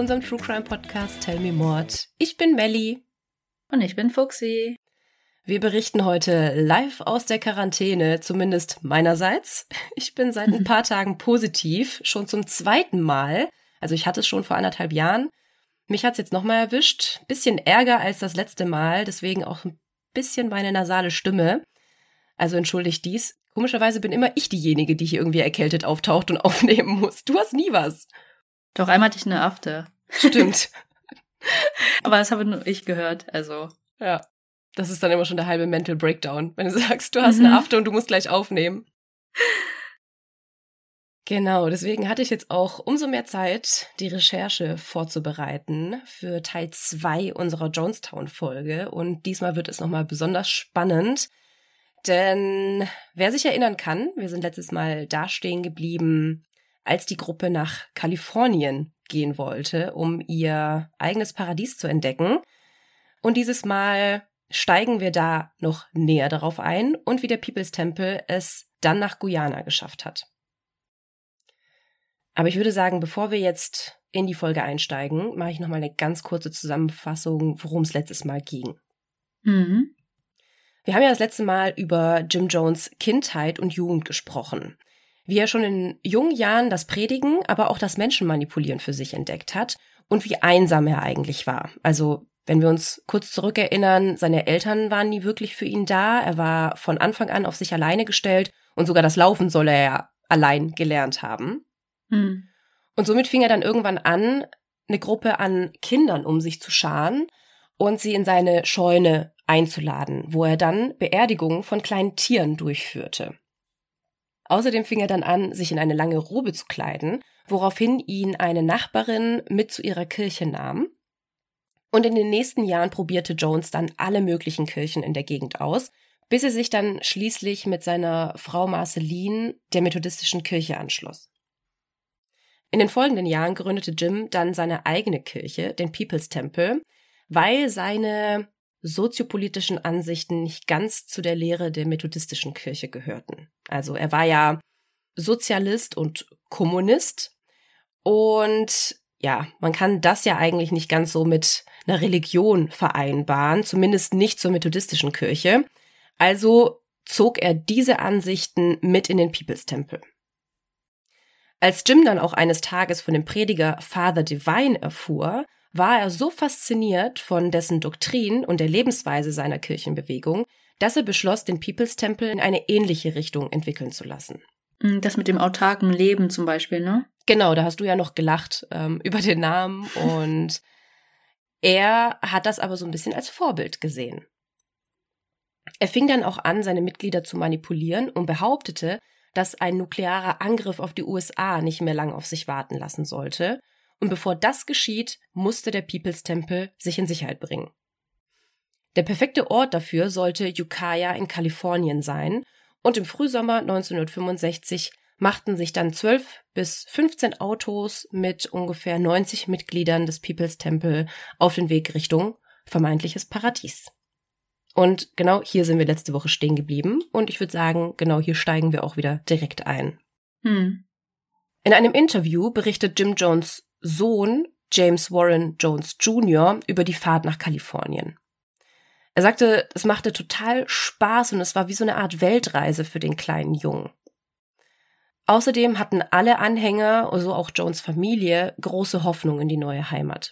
zu unserem True Crime Podcast Tell Me Mord. Ich bin Melly. Und ich bin Fuxi. Wir berichten heute live aus der Quarantäne, zumindest meinerseits. Ich bin seit ein paar Tagen positiv, schon zum zweiten Mal. Also ich hatte es schon vor anderthalb Jahren. Mich hat's jetzt nochmal erwischt. Bisschen ärger als das letzte Mal, deswegen auch ein bisschen meine nasale Stimme. Also entschuldigt dies. Komischerweise bin immer ich diejenige, die hier irgendwie erkältet auftaucht und aufnehmen muss. Du hast nie was. Doch einmal hatte ich eine Afte. Stimmt. Aber das habe nur ich gehört, also. Ja. Das ist dann immer schon der halbe Mental Breakdown, wenn du sagst, du hast mhm. eine Afte und du musst gleich aufnehmen. Genau, deswegen hatte ich jetzt auch umso mehr Zeit, die Recherche vorzubereiten für Teil 2 unserer Jonestown-Folge. Und diesmal wird es nochmal besonders spannend, denn wer sich erinnern kann, wir sind letztes Mal da stehen geblieben, als die Gruppe nach Kalifornien gehen wollte, um ihr eigenes Paradies zu entdecken. Und dieses Mal steigen wir da noch näher darauf ein und wie der People's Temple es dann nach Guyana geschafft hat. Aber ich würde sagen, bevor wir jetzt in die Folge einsteigen, mache ich noch mal eine ganz kurze Zusammenfassung, worum es letztes Mal ging. Mhm. Wir haben ja das letzte Mal über Jim Jones Kindheit und Jugend gesprochen. Wie er schon in jungen Jahren das Predigen, aber auch das Menschenmanipulieren für sich entdeckt hat und wie einsam er eigentlich war. Also, wenn wir uns kurz zurückerinnern, seine Eltern waren nie wirklich für ihn da. Er war von Anfang an auf sich alleine gestellt und sogar das Laufen soll er ja allein gelernt haben. Mhm. Und somit fing er dann irgendwann an, eine Gruppe an Kindern um sich zu scharen und sie in seine Scheune einzuladen, wo er dann Beerdigungen von kleinen Tieren durchführte. Außerdem fing er dann an, sich in eine lange Robe zu kleiden, woraufhin ihn eine Nachbarin mit zu ihrer Kirche nahm. Und in den nächsten Jahren probierte Jones dann alle möglichen Kirchen in der Gegend aus, bis er sich dann schließlich mit seiner Frau Marceline der methodistischen Kirche anschloss. In den folgenden Jahren gründete Jim dann seine eigene Kirche, den People's Temple, weil seine soziopolitischen Ansichten nicht ganz zu der Lehre der methodistischen Kirche gehörten. Also er war ja Sozialist und Kommunist und ja, man kann das ja eigentlich nicht ganz so mit einer Religion vereinbaren, zumindest nicht zur methodistischen Kirche. Also zog er diese Ansichten mit in den People's Temple. Als Jim dann auch eines Tages von dem Prediger Father Divine erfuhr, war er so fasziniert von dessen Doktrin und der Lebensweise seiner Kirchenbewegung, dass er beschloss, den People's Temple in eine ähnliche Richtung entwickeln zu lassen. Mm, das mit dem autarken Leben zum Beispiel, ne? Genau, da hast du ja noch gelacht ähm, über den Namen und er hat das aber so ein bisschen als Vorbild gesehen. Er fing dann auch an, seine Mitglieder zu manipulieren und behauptete, dass ein nuklearer Angriff auf die USA nicht mehr lang auf sich warten lassen sollte und bevor das geschieht, musste der People's Temple sich in Sicherheit bringen. Der perfekte Ort dafür sollte Ukiah in Kalifornien sein, und im Frühsommer 1965 machten sich dann 12 bis 15 Autos mit ungefähr 90 Mitgliedern des People's Temple auf den Weg Richtung vermeintliches Paradies. Und genau hier sind wir letzte Woche stehen geblieben und ich würde sagen, genau hier steigen wir auch wieder direkt ein. Hm. In einem Interview berichtet Jim Jones Sohn James Warren Jones Jr. über die Fahrt nach Kalifornien. Er sagte, es machte total Spaß und es war wie so eine Art Weltreise für den kleinen Jungen. Außerdem hatten alle Anhänger, so also auch Jones Familie, große Hoffnung in die neue Heimat.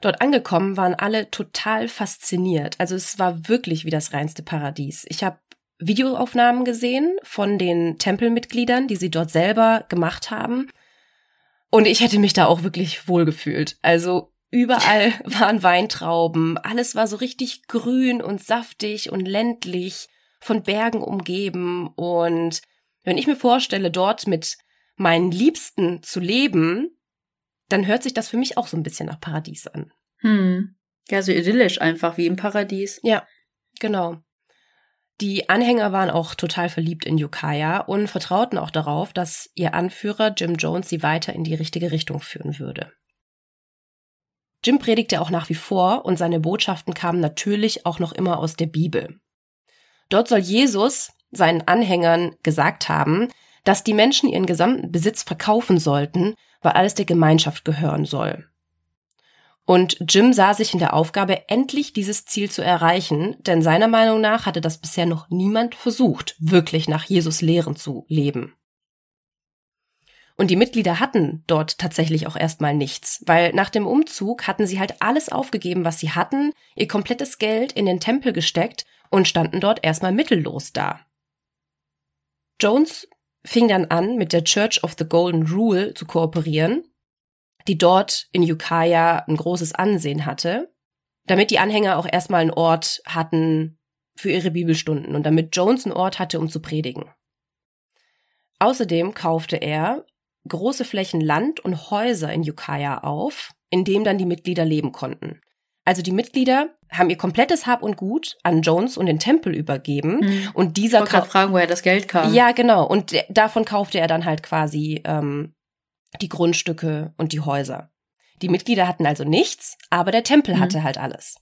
Dort angekommen waren alle total fasziniert. Also es war wirklich wie das reinste Paradies. Ich habe Videoaufnahmen gesehen von den Tempelmitgliedern, die sie dort selber gemacht haben. Und ich hätte mich da auch wirklich wohlgefühlt. Also überall waren Weintrauben, alles war so richtig grün und saftig und ländlich, von Bergen umgeben. Und wenn ich mir vorstelle, dort mit meinen Liebsten zu leben, dann hört sich das für mich auch so ein bisschen nach Paradies an. Hm. Ja, so idyllisch einfach wie im Paradies. Ja, genau. Die Anhänger waren auch total verliebt in Yukaya und vertrauten auch darauf, dass ihr Anführer Jim Jones sie weiter in die richtige Richtung führen würde. Jim predigte auch nach wie vor und seine Botschaften kamen natürlich auch noch immer aus der Bibel. Dort soll Jesus seinen Anhängern gesagt haben, dass die Menschen ihren gesamten Besitz verkaufen sollten, weil alles der Gemeinschaft gehören soll. Und Jim sah sich in der Aufgabe, endlich dieses Ziel zu erreichen, denn seiner Meinung nach hatte das bisher noch niemand versucht, wirklich nach Jesus Lehren zu leben. Und die Mitglieder hatten dort tatsächlich auch erstmal nichts, weil nach dem Umzug hatten sie halt alles aufgegeben, was sie hatten, ihr komplettes Geld in den Tempel gesteckt und standen dort erstmal mittellos da. Jones fing dann an, mit der Church of the Golden Rule zu kooperieren, die dort in Ukiah ein großes Ansehen hatte, damit die Anhänger auch erstmal einen Ort hatten für ihre Bibelstunden und damit Jones einen Ort hatte, um zu predigen. Außerdem kaufte er große Flächen Land und Häuser in Ukiah auf, in dem dann die Mitglieder leben konnten. Also die Mitglieder haben ihr komplettes Hab und Gut an Jones und den Tempel übergeben mhm. und dieser ich gerade fragen, woher das Geld kam. Ja, genau. Und davon kaufte er dann halt quasi ähm, die Grundstücke und die Häuser. Die Mitglieder hatten also nichts, aber der Tempel mhm. hatte halt alles.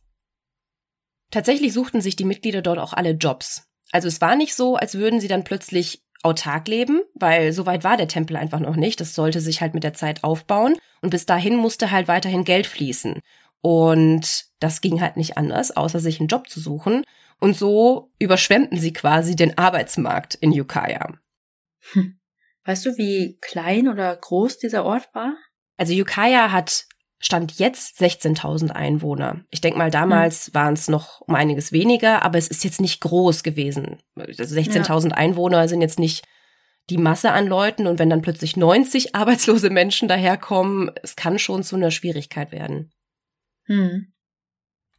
Tatsächlich suchten sich die Mitglieder dort auch alle Jobs. Also es war nicht so, als würden sie dann plötzlich autark leben, weil so weit war der Tempel einfach noch nicht. Das sollte sich halt mit der Zeit aufbauen und bis dahin musste halt weiterhin Geld fließen. Und das ging halt nicht anders, außer sich einen Job zu suchen. Und so überschwemmten sie quasi den Arbeitsmarkt in Ukiah. Hm. Weißt du, wie klein oder groß dieser Ort war? Also Ukiah hat Stand jetzt 16.000 Einwohner. Ich denke mal, damals hm. waren es noch um einiges weniger, aber es ist jetzt nicht groß gewesen. Also 16.000 ja. Einwohner sind jetzt nicht die Masse an Leuten und wenn dann plötzlich 90 arbeitslose Menschen daherkommen, es kann schon zu einer Schwierigkeit werden. Hm.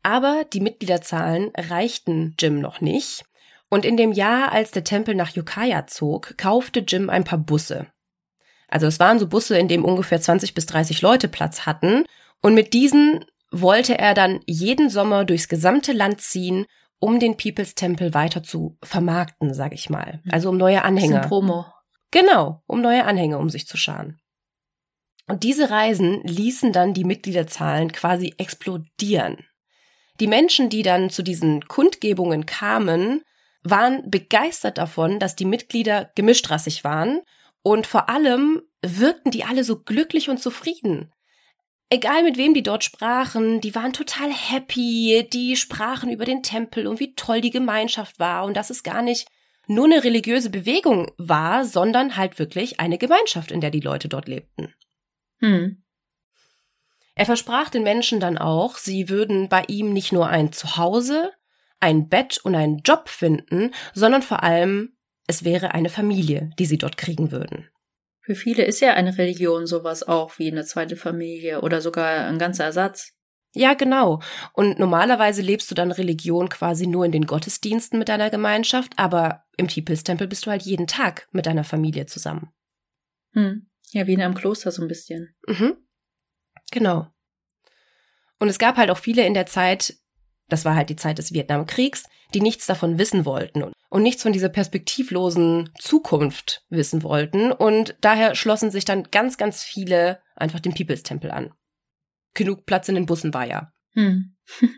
Aber die Mitgliederzahlen reichten Jim noch nicht. Und in dem Jahr, als der Tempel nach Ukiah zog, kaufte Jim ein paar Busse. Also es waren so Busse, in denen ungefähr 20 bis 30 Leute Platz hatten. Und mit diesen wollte er dann jeden Sommer durchs gesamte Land ziehen, um den People's Tempel weiter zu vermarkten, sag ich mal. Also um neue Anhänger. Promo. Genau, um neue Anhänger um sich zu scharen. Und diese Reisen ließen dann die Mitgliederzahlen quasi explodieren. Die Menschen, die dann zu diesen Kundgebungen kamen, waren begeistert davon, dass die Mitglieder gemischtrassig waren und vor allem wirkten die alle so glücklich und zufrieden. Egal mit wem die dort sprachen, die waren total happy, die sprachen über den Tempel und wie toll die Gemeinschaft war und dass es gar nicht nur eine religiöse Bewegung war, sondern halt wirklich eine Gemeinschaft, in der die Leute dort lebten. Hm. Er versprach den Menschen dann auch, sie würden bei ihm nicht nur ein Zuhause, ein Bett und einen Job finden, sondern vor allem es wäre eine Familie, die sie dort kriegen würden. Für viele ist ja eine Religion sowas auch wie eine zweite Familie oder sogar ein ganzer Ersatz. Ja, genau. Und normalerweise lebst du dann Religion quasi nur in den Gottesdiensten mit deiner Gemeinschaft, aber im Peoples-Tempel bist du halt jeden Tag mit deiner Familie zusammen. Hm. Ja, wie in einem Kloster so ein bisschen. Mhm. Genau. Und es gab halt auch viele in der Zeit, das war halt die Zeit des Vietnamkriegs, die nichts davon wissen wollten und nichts von dieser perspektivlosen Zukunft wissen wollten. Und daher schlossen sich dann ganz, ganz viele einfach dem People's Tempel an. Genug Platz in den Bussen war ja. Hm.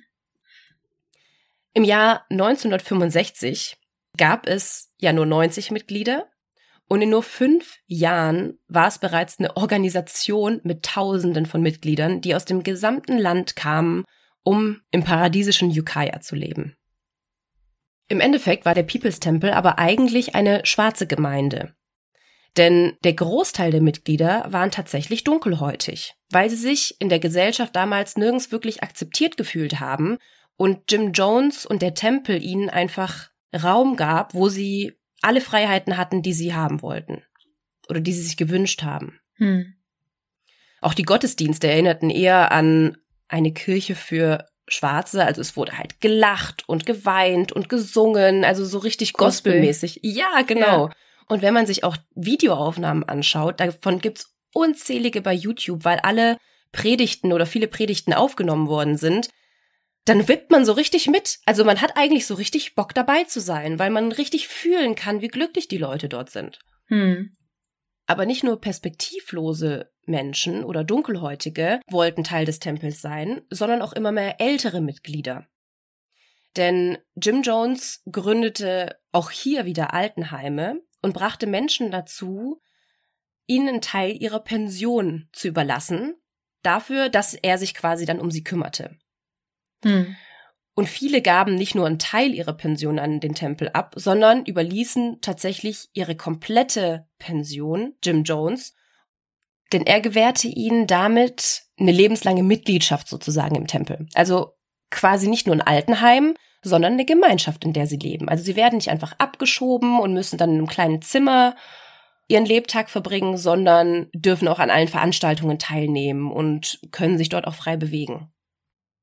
Im Jahr 1965 gab es ja nur 90 Mitglieder und in nur fünf Jahren war es bereits eine Organisation mit Tausenden von Mitgliedern, die aus dem gesamten Land kamen, um im paradiesischen Ukiah zu leben. Im Endeffekt war der People's Temple aber eigentlich eine schwarze Gemeinde. Denn der Großteil der Mitglieder waren tatsächlich dunkelhäutig, weil sie sich in der Gesellschaft damals nirgends wirklich akzeptiert gefühlt haben und Jim Jones und der Tempel ihnen einfach Raum gab, wo sie alle Freiheiten hatten, die sie haben wollten oder die sie sich gewünscht haben. Hm. Auch die Gottesdienste erinnerten eher an eine Kirche für Schwarze, also es wurde halt gelacht und geweint und gesungen, also so richtig gospelmäßig. Ja, genau. Ja. Und wenn man sich auch Videoaufnahmen anschaut, davon gibt's unzählige bei YouTube, weil alle Predigten oder viele Predigten aufgenommen worden sind, dann wippt man so richtig mit. Also man hat eigentlich so richtig Bock dabei zu sein, weil man richtig fühlen kann, wie glücklich die Leute dort sind. Hm. Aber nicht nur perspektivlose Menschen oder Dunkelhäutige wollten Teil des Tempels sein, sondern auch immer mehr ältere Mitglieder. Denn Jim Jones gründete auch hier wieder Altenheime und brachte Menschen dazu, ihnen einen Teil ihrer Pension zu überlassen, dafür, dass er sich quasi dann um sie kümmerte. Hm. Und viele gaben nicht nur einen Teil ihrer Pension an den Tempel ab, sondern überließen tatsächlich ihre komplette Pension Jim Jones, denn er gewährte ihnen damit eine lebenslange Mitgliedschaft sozusagen im Tempel. Also quasi nicht nur ein Altenheim, sondern eine Gemeinschaft, in der sie leben. Also sie werden nicht einfach abgeschoben und müssen dann in einem kleinen Zimmer ihren Lebtag verbringen, sondern dürfen auch an allen Veranstaltungen teilnehmen und können sich dort auch frei bewegen.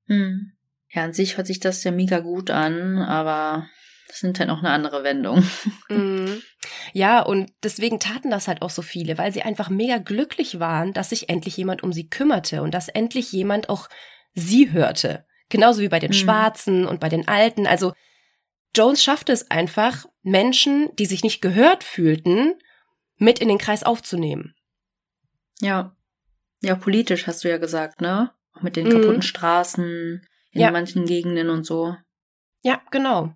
Hm. Ja, an sich hört sich das ja mega gut an, aber das nimmt halt noch eine andere Wendung. Mm. Ja, und deswegen taten das halt auch so viele, weil sie einfach mega glücklich waren, dass sich endlich jemand um sie kümmerte und dass endlich jemand auch sie hörte. Genauso wie bei den mm. Schwarzen und bei den Alten. Also Jones schaffte es einfach, Menschen, die sich nicht gehört fühlten, mit in den Kreis aufzunehmen. Ja. Ja, politisch hast du ja gesagt, ne? Mit den kaputten mm. Straßen in ja. manchen Gegenden und so. Ja, genau.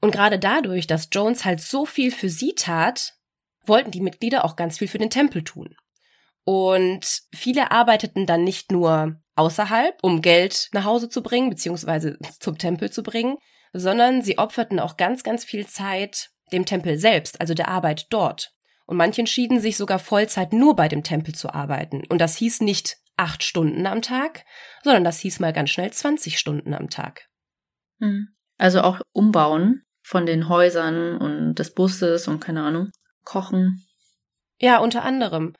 Und gerade dadurch, dass Jones halt so viel für sie tat, wollten die Mitglieder auch ganz viel für den Tempel tun. Und viele arbeiteten dann nicht nur außerhalb, um Geld nach Hause zu bringen, beziehungsweise zum Tempel zu bringen, sondern sie opferten auch ganz, ganz viel Zeit dem Tempel selbst, also der Arbeit dort. Und manche entschieden sich sogar Vollzeit nur bei dem Tempel zu arbeiten. Und das hieß nicht acht Stunden am Tag, sondern das hieß mal ganz schnell 20 Stunden am Tag. Hm. Also auch umbauen von den Häusern und des Busses und keine Ahnung, kochen. Ja, unter anderem.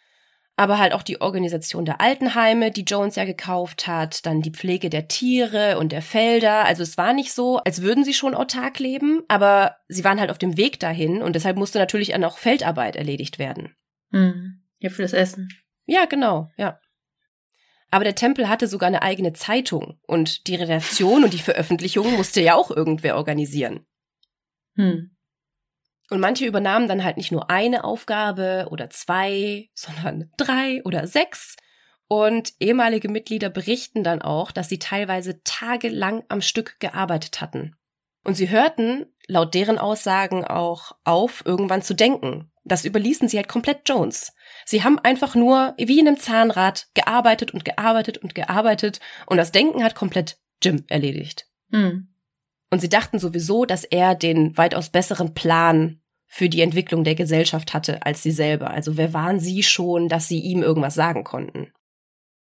Aber halt auch die Organisation der Altenheime, die Jones ja gekauft hat, dann die Pflege der Tiere und der Felder. Also es war nicht so, als würden sie schon autark leben, aber sie waren halt auf dem Weg dahin und deshalb musste natürlich dann auch Feldarbeit erledigt werden. Mhm. Ja, für das Essen. Ja, genau, ja. Aber der Tempel hatte sogar eine eigene Zeitung und die Redaktion und die Veröffentlichung musste ja auch irgendwer organisieren. Hm. Und manche übernahmen dann halt nicht nur eine Aufgabe oder zwei, sondern drei oder sechs. Und ehemalige Mitglieder berichten dann auch, dass sie teilweise tagelang am Stück gearbeitet hatten. Und sie hörten, laut deren Aussagen, auch auf, irgendwann zu denken. Das überließen sie halt komplett Jones. Sie haben einfach nur wie in einem Zahnrad gearbeitet und gearbeitet und gearbeitet und das Denken hat komplett Jim erledigt. Hm. Und sie dachten sowieso, dass er den weitaus besseren Plan für die Entwicklung der Gesellschaft hatte als sie selber. Also wer waren sie schon, dass sie ihm irgendwas sagen konnten?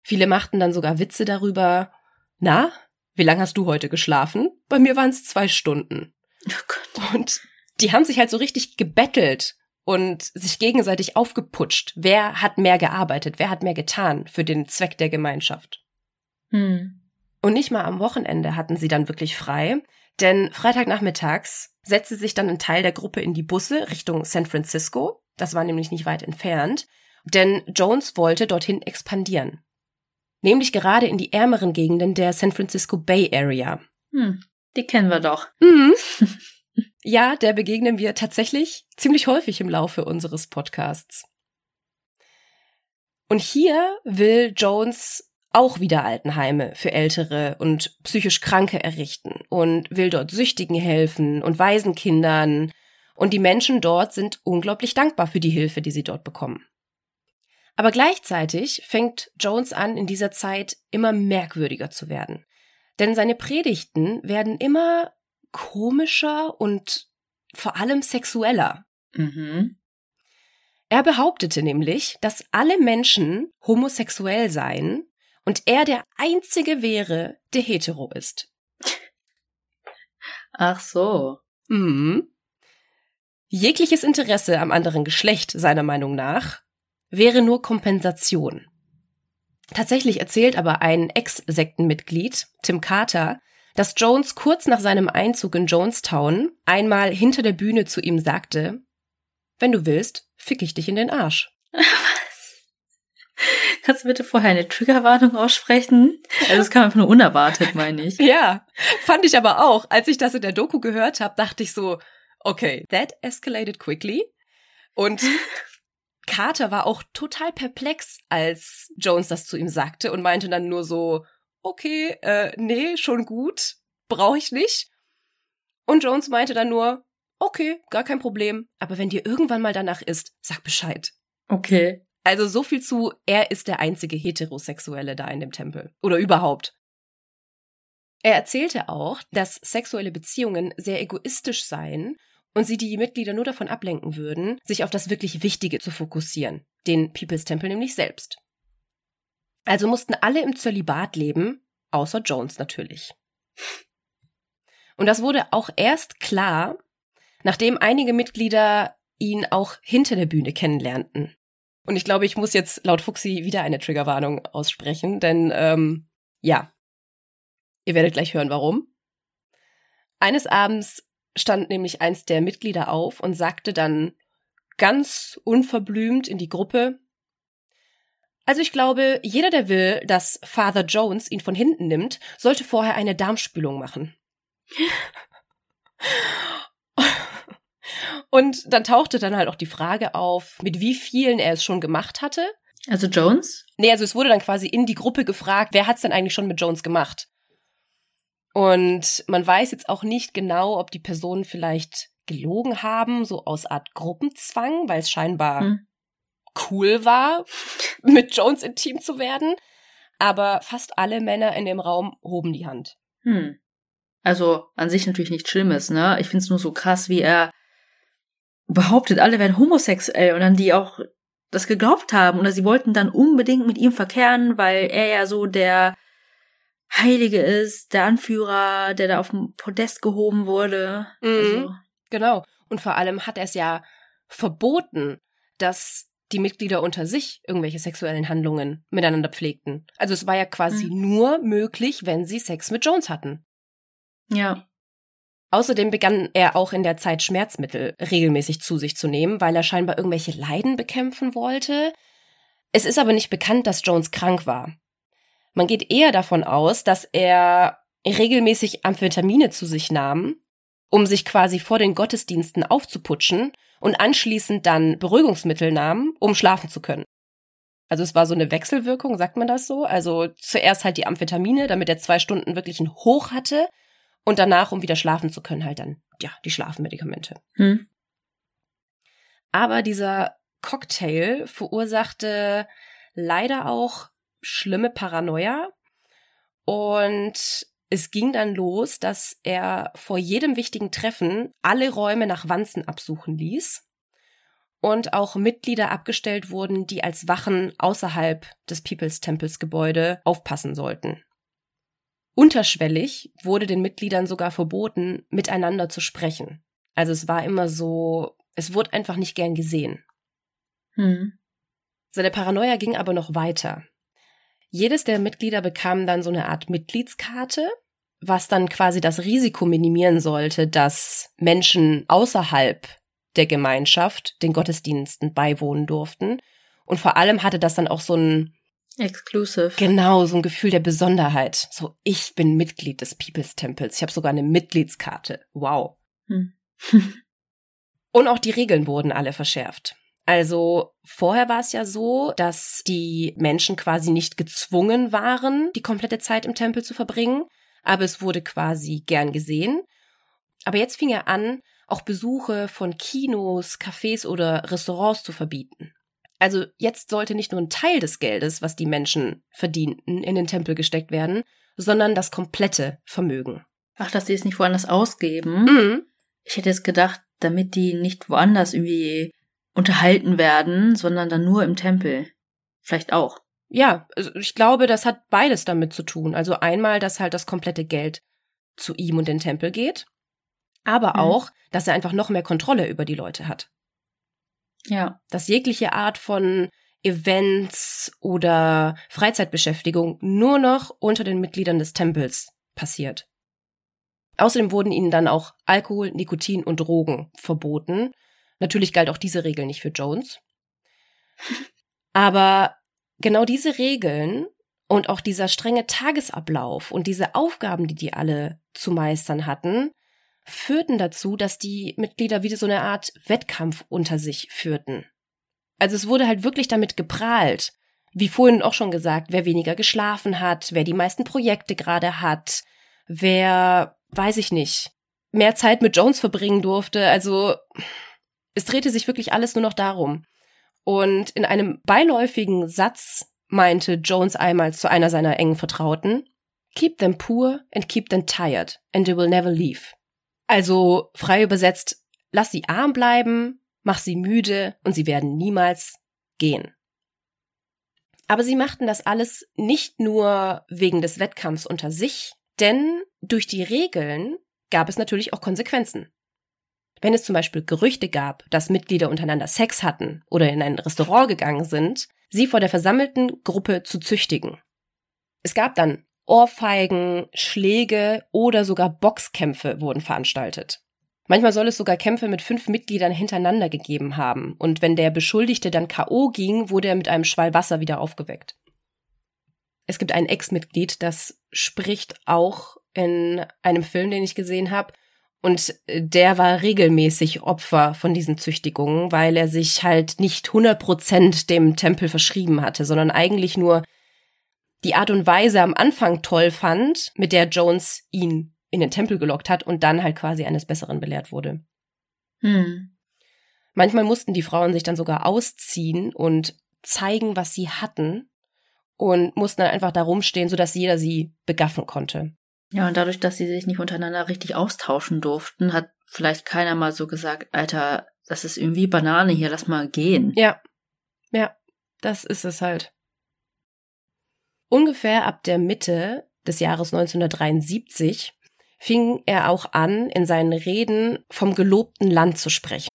Viele machten dann sogar Witze darüber. Na, wie lange hast du heute geschlafen? Bei mir waren es zwei Stunden. Oh und die haben sich halt so richtig gebettelt und sich gegenseitig aufgeputscht. Wer hat mehr gearbeitet? Wer hat mehr getan für den Zweck der Gemeinschaft? Hm. Und nicht mal am Wochenende hatten sie dann wirklich frei. Denn Freitagnachmittags setzte sich dann ein Teil der Gruppe in die Busse Richtung San Francisco. Das war nämlich nicht weit entfernt. Denn Jones wollte dorthin expandieren. Nämlich gerade in die ärmeren Gegenden der San Francisco Bay Area. Hm, die kennen wir doch. Mhm. ja, der begegnen wir tatsächlich ziemlich häufig im Laufe unseres Podcasts. Und hier will Jones auch wieder Altenheime für Ältere und psychisch Kranke errichten und will dort Süchtigen helfen und Waisenkindern. Und die Menschen dort sind unglaublich dankbar für die Hilfe, die sie dort bekommen. Aber gleichzeitig fängt Jones an, in dieser Zeit immer merkwürdiger zu werden. Denn seine Predigten werden immer komischer und vor allem sexueller. Mhm. Er behauptete nämlich, dass alle Menschen homosexuell seien und er der Einzige wäre, der hetero ist. Ach so. Mhm. Jegliches Interesse am anderen Geschlecht, seiner Meinung nach, wäre nur Kompensation. Tatsächlich erzählt aber ein Ex-Sektenmitglied, Tim Carter, dass Jones kurz nach seinem Einzug in Jonestown einmal hinter der Bühne zu ihm sagte, wenn du willst, fick ich dich in den Arsch. Kannst du bitte vorher eine Triggerwarnung aussprechen? Also das kam einfach nur unerwartet, meine ich. Ja, fand ich aber auch. Als ich das in der Doku gehört habe, dachte ich so, okay, that escalated quickly. Und Carter war auch total perplex, als Jones das zu ihm sagte und meinte dann nur so, okay, äh, nee, schon gut, brauche ich nicht. Und Jones meinte dann nur, okay, gar kein Problem. Aber wenn dir irgendwann mal danach ist, sag Bescheid. Okay. Also so viel zu, er ist der einzige Heterosexuelle da in dem Tempel. Oder überhaupt. Er erzählte auch, dass sexuelle Beziehungen sehr egoistisch seien und sie die Mitglieder nur davon ablenken würden, sich auf das wirklich Wichtige zu fokussieren, den People's Temple nämlich selbst. Also mussten alle im Zölibat leben, außer Jones natürlich. Und das wurde auch erst klar, nachdem einige Mitglieder ihn auch hinter der Bühne kennenlernten. Und ich glaube, ich muss jetzt laut Fuxi wieder eine Triggerwarnung aussprechen, denn ähm, ja, Ihr werdet gleich hören, warum. Eines Abends stand nämlich eins der Mitglieder auf und sagte dann ganz unverblümt in die Gruppe, also ich glaube, jeder, der will, dass Father Jones ihn von hinten nimmt, sollte vorher eine Darmspülung machen. Und dann tauchte dann halt auch die Frage auf, mit wie vielen er es schon gemacht hatte. Also Jones? Nee, also es wurde dann quasi in die Gruppe gefragt, wer hat's denn eigentlich schon mit Jones gemacht? Und man weiß jetzt auch nicht genau, ob die Personen vielleicht gelogen haben, so aus Art Gruppenzwang, weil es scheinbar hm. Cool war, mit Jones intim zu werden. Aber fast alle Männer in dem Raum hoben die Hand. Hm. Also an sich natürlich nichts Schlimmes, ne? Ich find's nur so krass, wie er behauptet, alle wären homosexuell und dann die auch das geglaubt haben oder sie wollten dann unbedingt mit ihm verkehren, weil er ja so der Heilige ist, der Anführer, der da auf dem Podest gehoben wurde. Mhm, also. Genau. Und vor allem hat er es ja verboten, dass die Mitglieder unter sich irgendwelche sexuellen Handlungen miteinander pflegten. Also es war ja quasi mhm. nur möglich, wenn sie Sex mit Jones hatten. Ja. Außerdem begann er auch in der Zeit Schmerzmittel regelmäßig zu sich zu nehmen, weil er scheinbar irgendwelche Leiden bekämpfen wollte. Es ist aber nicht bekannt, dass Jones krank war. Man geht eher davon aus, dass er regelmäßig Amphetamine zu sich nahm, um sich quasi vor den Gottesdiensten aufzuputschen und anschließend dann Beruhigungsmittel nahm, um schlafen zu können. Also es war so eine Wechselwirkung, sagt man das so? Also zuerst halt die Amphetamine, damit er zwei Stunden wirklich ein Hoch hatte und danach, um wieder schlafen zu können, halt dann, ja, die Schlafmedikamente. Hm. Aber dieser Cocktail verursachte leider auch schlimme Paranoia. Und es ging dann los, dass er vor jedem wichtigen Treffen alle Räume nach Wanzen absuchen ließ und auch Mitglieder abgestellt wurden, die als Wachen außerhalb des People's Temples Gebäude aufpassen sollten. Unterschwellig wurde den Mitgliedern sogar verboten, miteinander zu sprechen. Also es war immer so, es wurde einfach nicht gern gesehen. Hm. Seine Paranoia ging aber noch weiter. Jedes der Mitglieder bekam dann so eine Art Mitgliedskarte, was dann quasi das Risiko minimieren sollte, dass Menschen außerhalb der Gemeinschaft den Gottesdiensten beiwohnen durften. Und vor allem hatte das dann auch so ein Exclusive. Genau, so ein Gefühl der Besonderheit. So, ich bin Mitglied des People's Temples. Ich habe sogar eine Mitgliedskarte. Wow. Hm. Und auch die Regeln wurden alle verschärft. Also vorher war es ja so, dass die Menschen quasi nicht gezwungen waren, die komplette Zeit im Tempel zu verbringen, aber es wurde quasi gern gesehen. Aber jetzt fing er an, auch Besuche von Kinos, Cafés oder Restaurants zu verbieten. Also jetzt sollte nicht nur ein Teil des Geldes, was die Menschen verdienten, in den Tempel gesteckt werden, sondern das komplette Vermögen. Ach, dass die es nicht woanders ausgeben? Mhm. Ich hätte jetzt gedacht, damit die nicht woanders irgendwie unterhalten werden, sondern dann nur im Tempel. Vielleicht auch. Ja, also ich glaube, das hat beides damit zu tun. Also einmal, dass halt das komplette Geld zu ihm und den Tempel geht, aber mhm. auch, dass er einfach noch mehr Kontrolle über die Leute hat. Ja. Dass jegliche Art von Events oder Freizeitbeschäftigung nur noch unter den Mitgliedern des Tempels passiert. Außerdem wurden ihnen dann auch Alkohol, Nikotin und Drogen verboten, Natürlich galt auch diese Regel nicht für Jones. Aber genau diese Regeln und auch dieser strenge Tagesablauf und diese Aufgaben, die die alle zu meistern hatten, führten dazu, dass die Mitglieder wieder so eine Art Wettkampf unter sich führten. Also es wurde halt wirklich damit geprahlt, wie vorhin auch schon gesagt, wer weniger geschlafen hat, wer die meisten Projekte gerade hat, wer, weiß ich nicht, mehr Zeit mit Jones verbringen durfte. Also es drehte sich wirklich alles nur noch darum. Und in einem beiläufigen Satz meinte Jones einmal zu einer seiner engen Vertrauten, Keep them poor and keep them tired, and they will never leave. Also frei übersetzt, lass sie arm bleiben, mach sie müde und sie werden niemals gehen. Aber sie machten das alles nicht nur wegen des Wettkampfs unter sich, denn durch die Regeln gab es natürlich auch Konsequenzen. Wenn es zum Beispiel Gerüchte gab, dass Mitglieder untereinander Sex hatten oder in ein Restaurant gegangen sind, sie vor der versammelten Gruppe zu züchtigen. Es gab dann Ohrfeigen, Schläge oder sogar Boxkämpfe wurden veranstaltet. Manchmal soll es sogar Kämpfe mit fünf Mitgliedern hintereinander gegeben haben, und wenn der Beschuldigte dann K.O. ging, wurde er mit einem Schwall Wasser wieder aufgeweckt. Es gibt ein Ex-Mitglied, das spricht auch in einem Film, den ich gesehen habe, und der war regelmäßig Opfer von diesen Züchtigungen, weil er sich halt nicht 100 Prozent dem Tempel verschrieben hatte, sondern eigentlich nur die Art und Weise am Anfang toll fand, mit der Jones ihn in den Tempel gelockt hat und dann halt quasi eines Besseren belehrt wurde. Hm. Manchmal mussten die Frauen sich dann sogar ausziehen und zeigen, was sie hatten und mussten dann einfach da rumstehen, sodass jeder sie begaffen konnte. Ja, und dadurch, dass sie sich nicht untereinander richtig austauschen durften, hat vielleicht keiner mal so gesagt, Alter, das ist irgendwie Banane hier, lass mal gehen. Ja. Ja, das ist es halt. Ungefähr ab der Mitte des Jahres 1973 fing er auch an, in seinen Reden vom gelobten Land zu sprechen.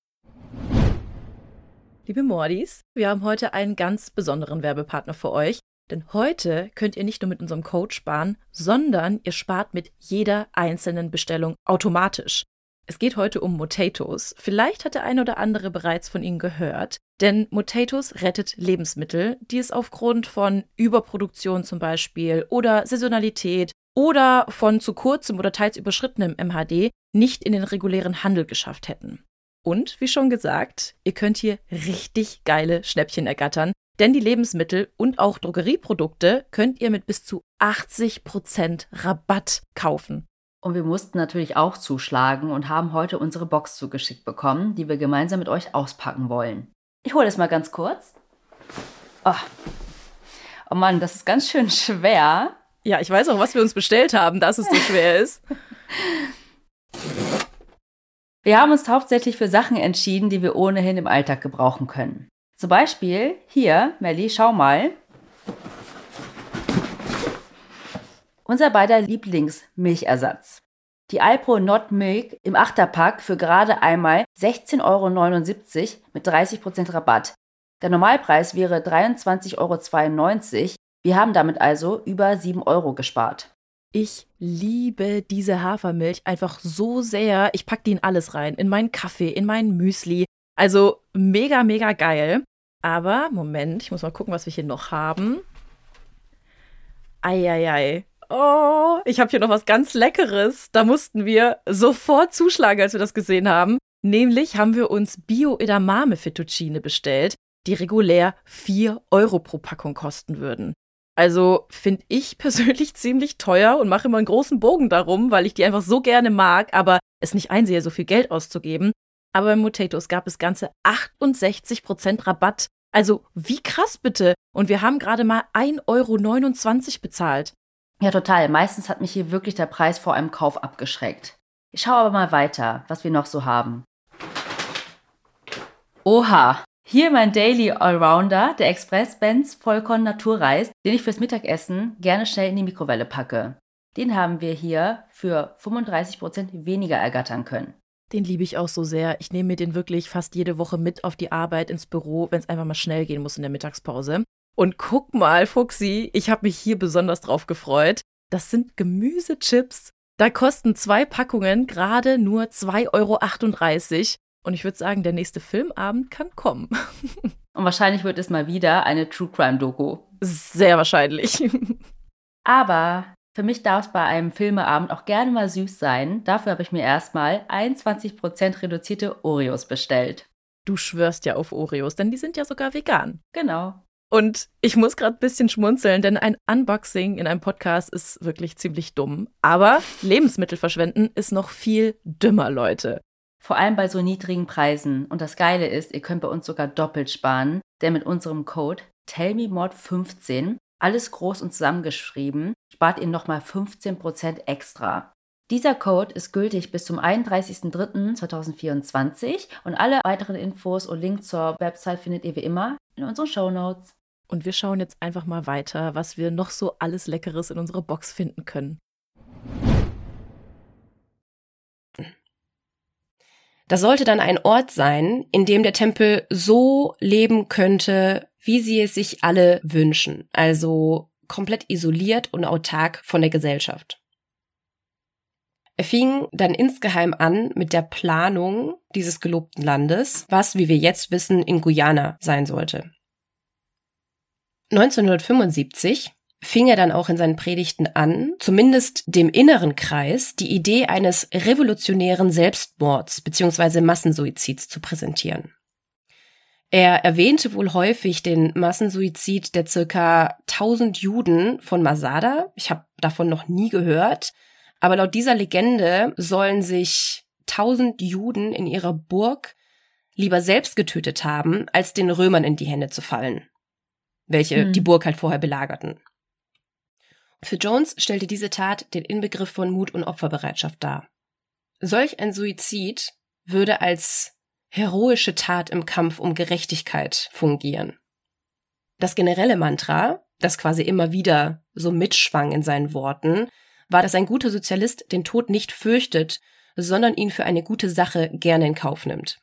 Liebe Mordis, wir haben heute einen ganz besonderen Werbepartner für euch. Denn heute könnt ihr nicht nur mit unserem Code sparen, sondern ihr spart mit jeder einzelnen Bestellung automatisch. Es geht heute um Motatos. Vielleicht hat der eine oder andere bereits von ihnen gehört, denn Motatos rettet Lebensmittel, die es aufgrund von Überproduktion zum Beispiel oder Saisonalität oder von zu kurzem oder teils überschrittenem MHD nicht in den regulären Handel geschafft hätten. Und wie schon gesagt, ihr könnt hier richtig geile Schnäppchen ergattern, denn die Lebensmittel und auch Drogerieprodukte könnt ihr mit bis zu 80% Rabatt kaufen. Und wir mussten natürlich auch zuschlagen und haben heute unsere Box zugeschickt bekommen, die wir gemeinsam mit euch auspacken wollen. Ich hole es mal ganz kurz. Oh. oh Mann, das ist ganz schön schwer. Ja, ich weiß auch, was wir uns bestellt haben, dass es so schwer ist. Wir haben uns hauptsächlich für Sachen entschieden, die wir ohnehin im Alltag gebrauchen können. Zum Beispiel hier, Melli, schau mal. Unser beider Lieblingsmilchersatz. Die Alpro Not Milk im Achterpack für gerade einmal 16,79 Euro mit 30% Rabatt. Der Normalpreis wäre 23,92 Euro. Wir haben damit also über 7 Euro gespart. Ich liebe diese Hafermilch einfach so sehr. Ich packe die in alles rein. In meinen Kaffee, in meinen Müsli. Also mega, mega geil. Aber, Moment, ich muss mal gucken, was wir hier noch haben. Eieiei. Oh, ich habe hier noch was ganz Leckeres. Da mussten wir sofort zuschlagen, als wir das gesehen haben. Nämlich haben wir uns Bio-Edamame Fettuccine bestellt, die regulär 4 Euro pro Packung kosten würden. Also finde ich persönlich ziemlich teuer und mache immer einen großen Bogen darum, weil ich die einfach so gerne mag, aber es nicht einsehe, so viel Geld auszugeben. Aber bei Motatos gab es ganze 68% Rabatt. Also wie krass bitte. Und wir haben gerade mal 1,29 Euro bezahlt. Ja, total. Meistens hat mich hier wirklich der Preis vor einem Kauf abgeschreckt. Ich schaue aber mal weiter, was wir noch so haben. Oha, hier mein Daily Allrounder, der Express Benz Vollkorn Naturreis, den ich fürs Mittagessen gerne schnell in die Mikrowelle packe. Den haben wir hier für 35% weniger ergattern können. Den liebe ich auch so sehr. Ich nehme mir den wirklich fast jede Woche mit auf die Arbeit ins Büro, wenn es einfach mal schnell gehen muss in der Mittagspause. Und guck mal, Fuxi, ich habe mich hier besonders drauf gefreut. Das sind Gemüsechips. Da kosten zwei Packungen gerade nur 2,38 Euro. Und ich würde sagen, der nächste Filmabend kann kommen. Und wahrscheinlich wird es mal wieder eine True Crime Doku. Sehr wahrscheinlich. Aber für mich darf es bei einem Filmeabend auch gerne mal süß sein. Dafür habe ich mir erstmal 21% reduzierte Oreos bestellt. Du schwörst ja auf Oreos, denn die sind ja sogar vegan. Genau. Und ich muss gerade ein bisschen schmunzeln, denn ein Unboxing in einem Podcast ist wirklich ziemlich dumm. Aber Lebensmittel verschwenden ist noch viel dümmer, Leute. Vor allem bei so niedrigen Preisen. Und das Geile ist, ihr könnt bei uns sogar doppelt sparen, denn mit unserem Code TellMeMod15, alles groß und zusammengeschrieben, spart ihr nochmal 15% extra. Dieser Code ist gültig bis zum 31.03.2024 und alle weiteren Infos und Links zur Website findet ihr wie immer in unseren Show Notes. Und wir schauen jetzt einfach mal weiter, was wir noch so alles Leckeres in unserer Box finden können. Das sollte dann ein Ort sein, in dem der Tempel so leben könnte, wie sie es sich alle wünschen. Also komplett isoliert und autark von der Gesellschaft. Er fing dann insgeheim an mit der Planung dieses gelobten Landes, was, wie wir jetzt wissen, in Guyana sein sollte. 1975 fing er dann auch in seinen Predigten an, zumindest dem inneren Kreis, die Idee eines revolutionären Selbstmords bzw. Massensuizids zu präsentieren. Er erwähnte wohl häufig den Massensuizid der circa 1000 Juden von Masada. Ich habe davon noch nie gehört. Aber laut dieser Legende sollen sich 1000 Juden in ihrer Burg lieber selbst getötet haben, als den Römern in die Hände zu fallen welche mhm. die Burg halt vorher belagerten. Für Jones stellte diese Tat den Inbegriff von Mut und Opferbereitschaft dar. Solch ein Suizid würde als heroische Tat im Kampf um Gerechtigkeit fungieren. Das generelle Mantra, das quasi immer wieder so mitschwang in seinen Worten, war, dass ein guter Sozialist den Tod nicht fürchtet, sondern ihn für eine gute Sache gerne in Kauf nimmt.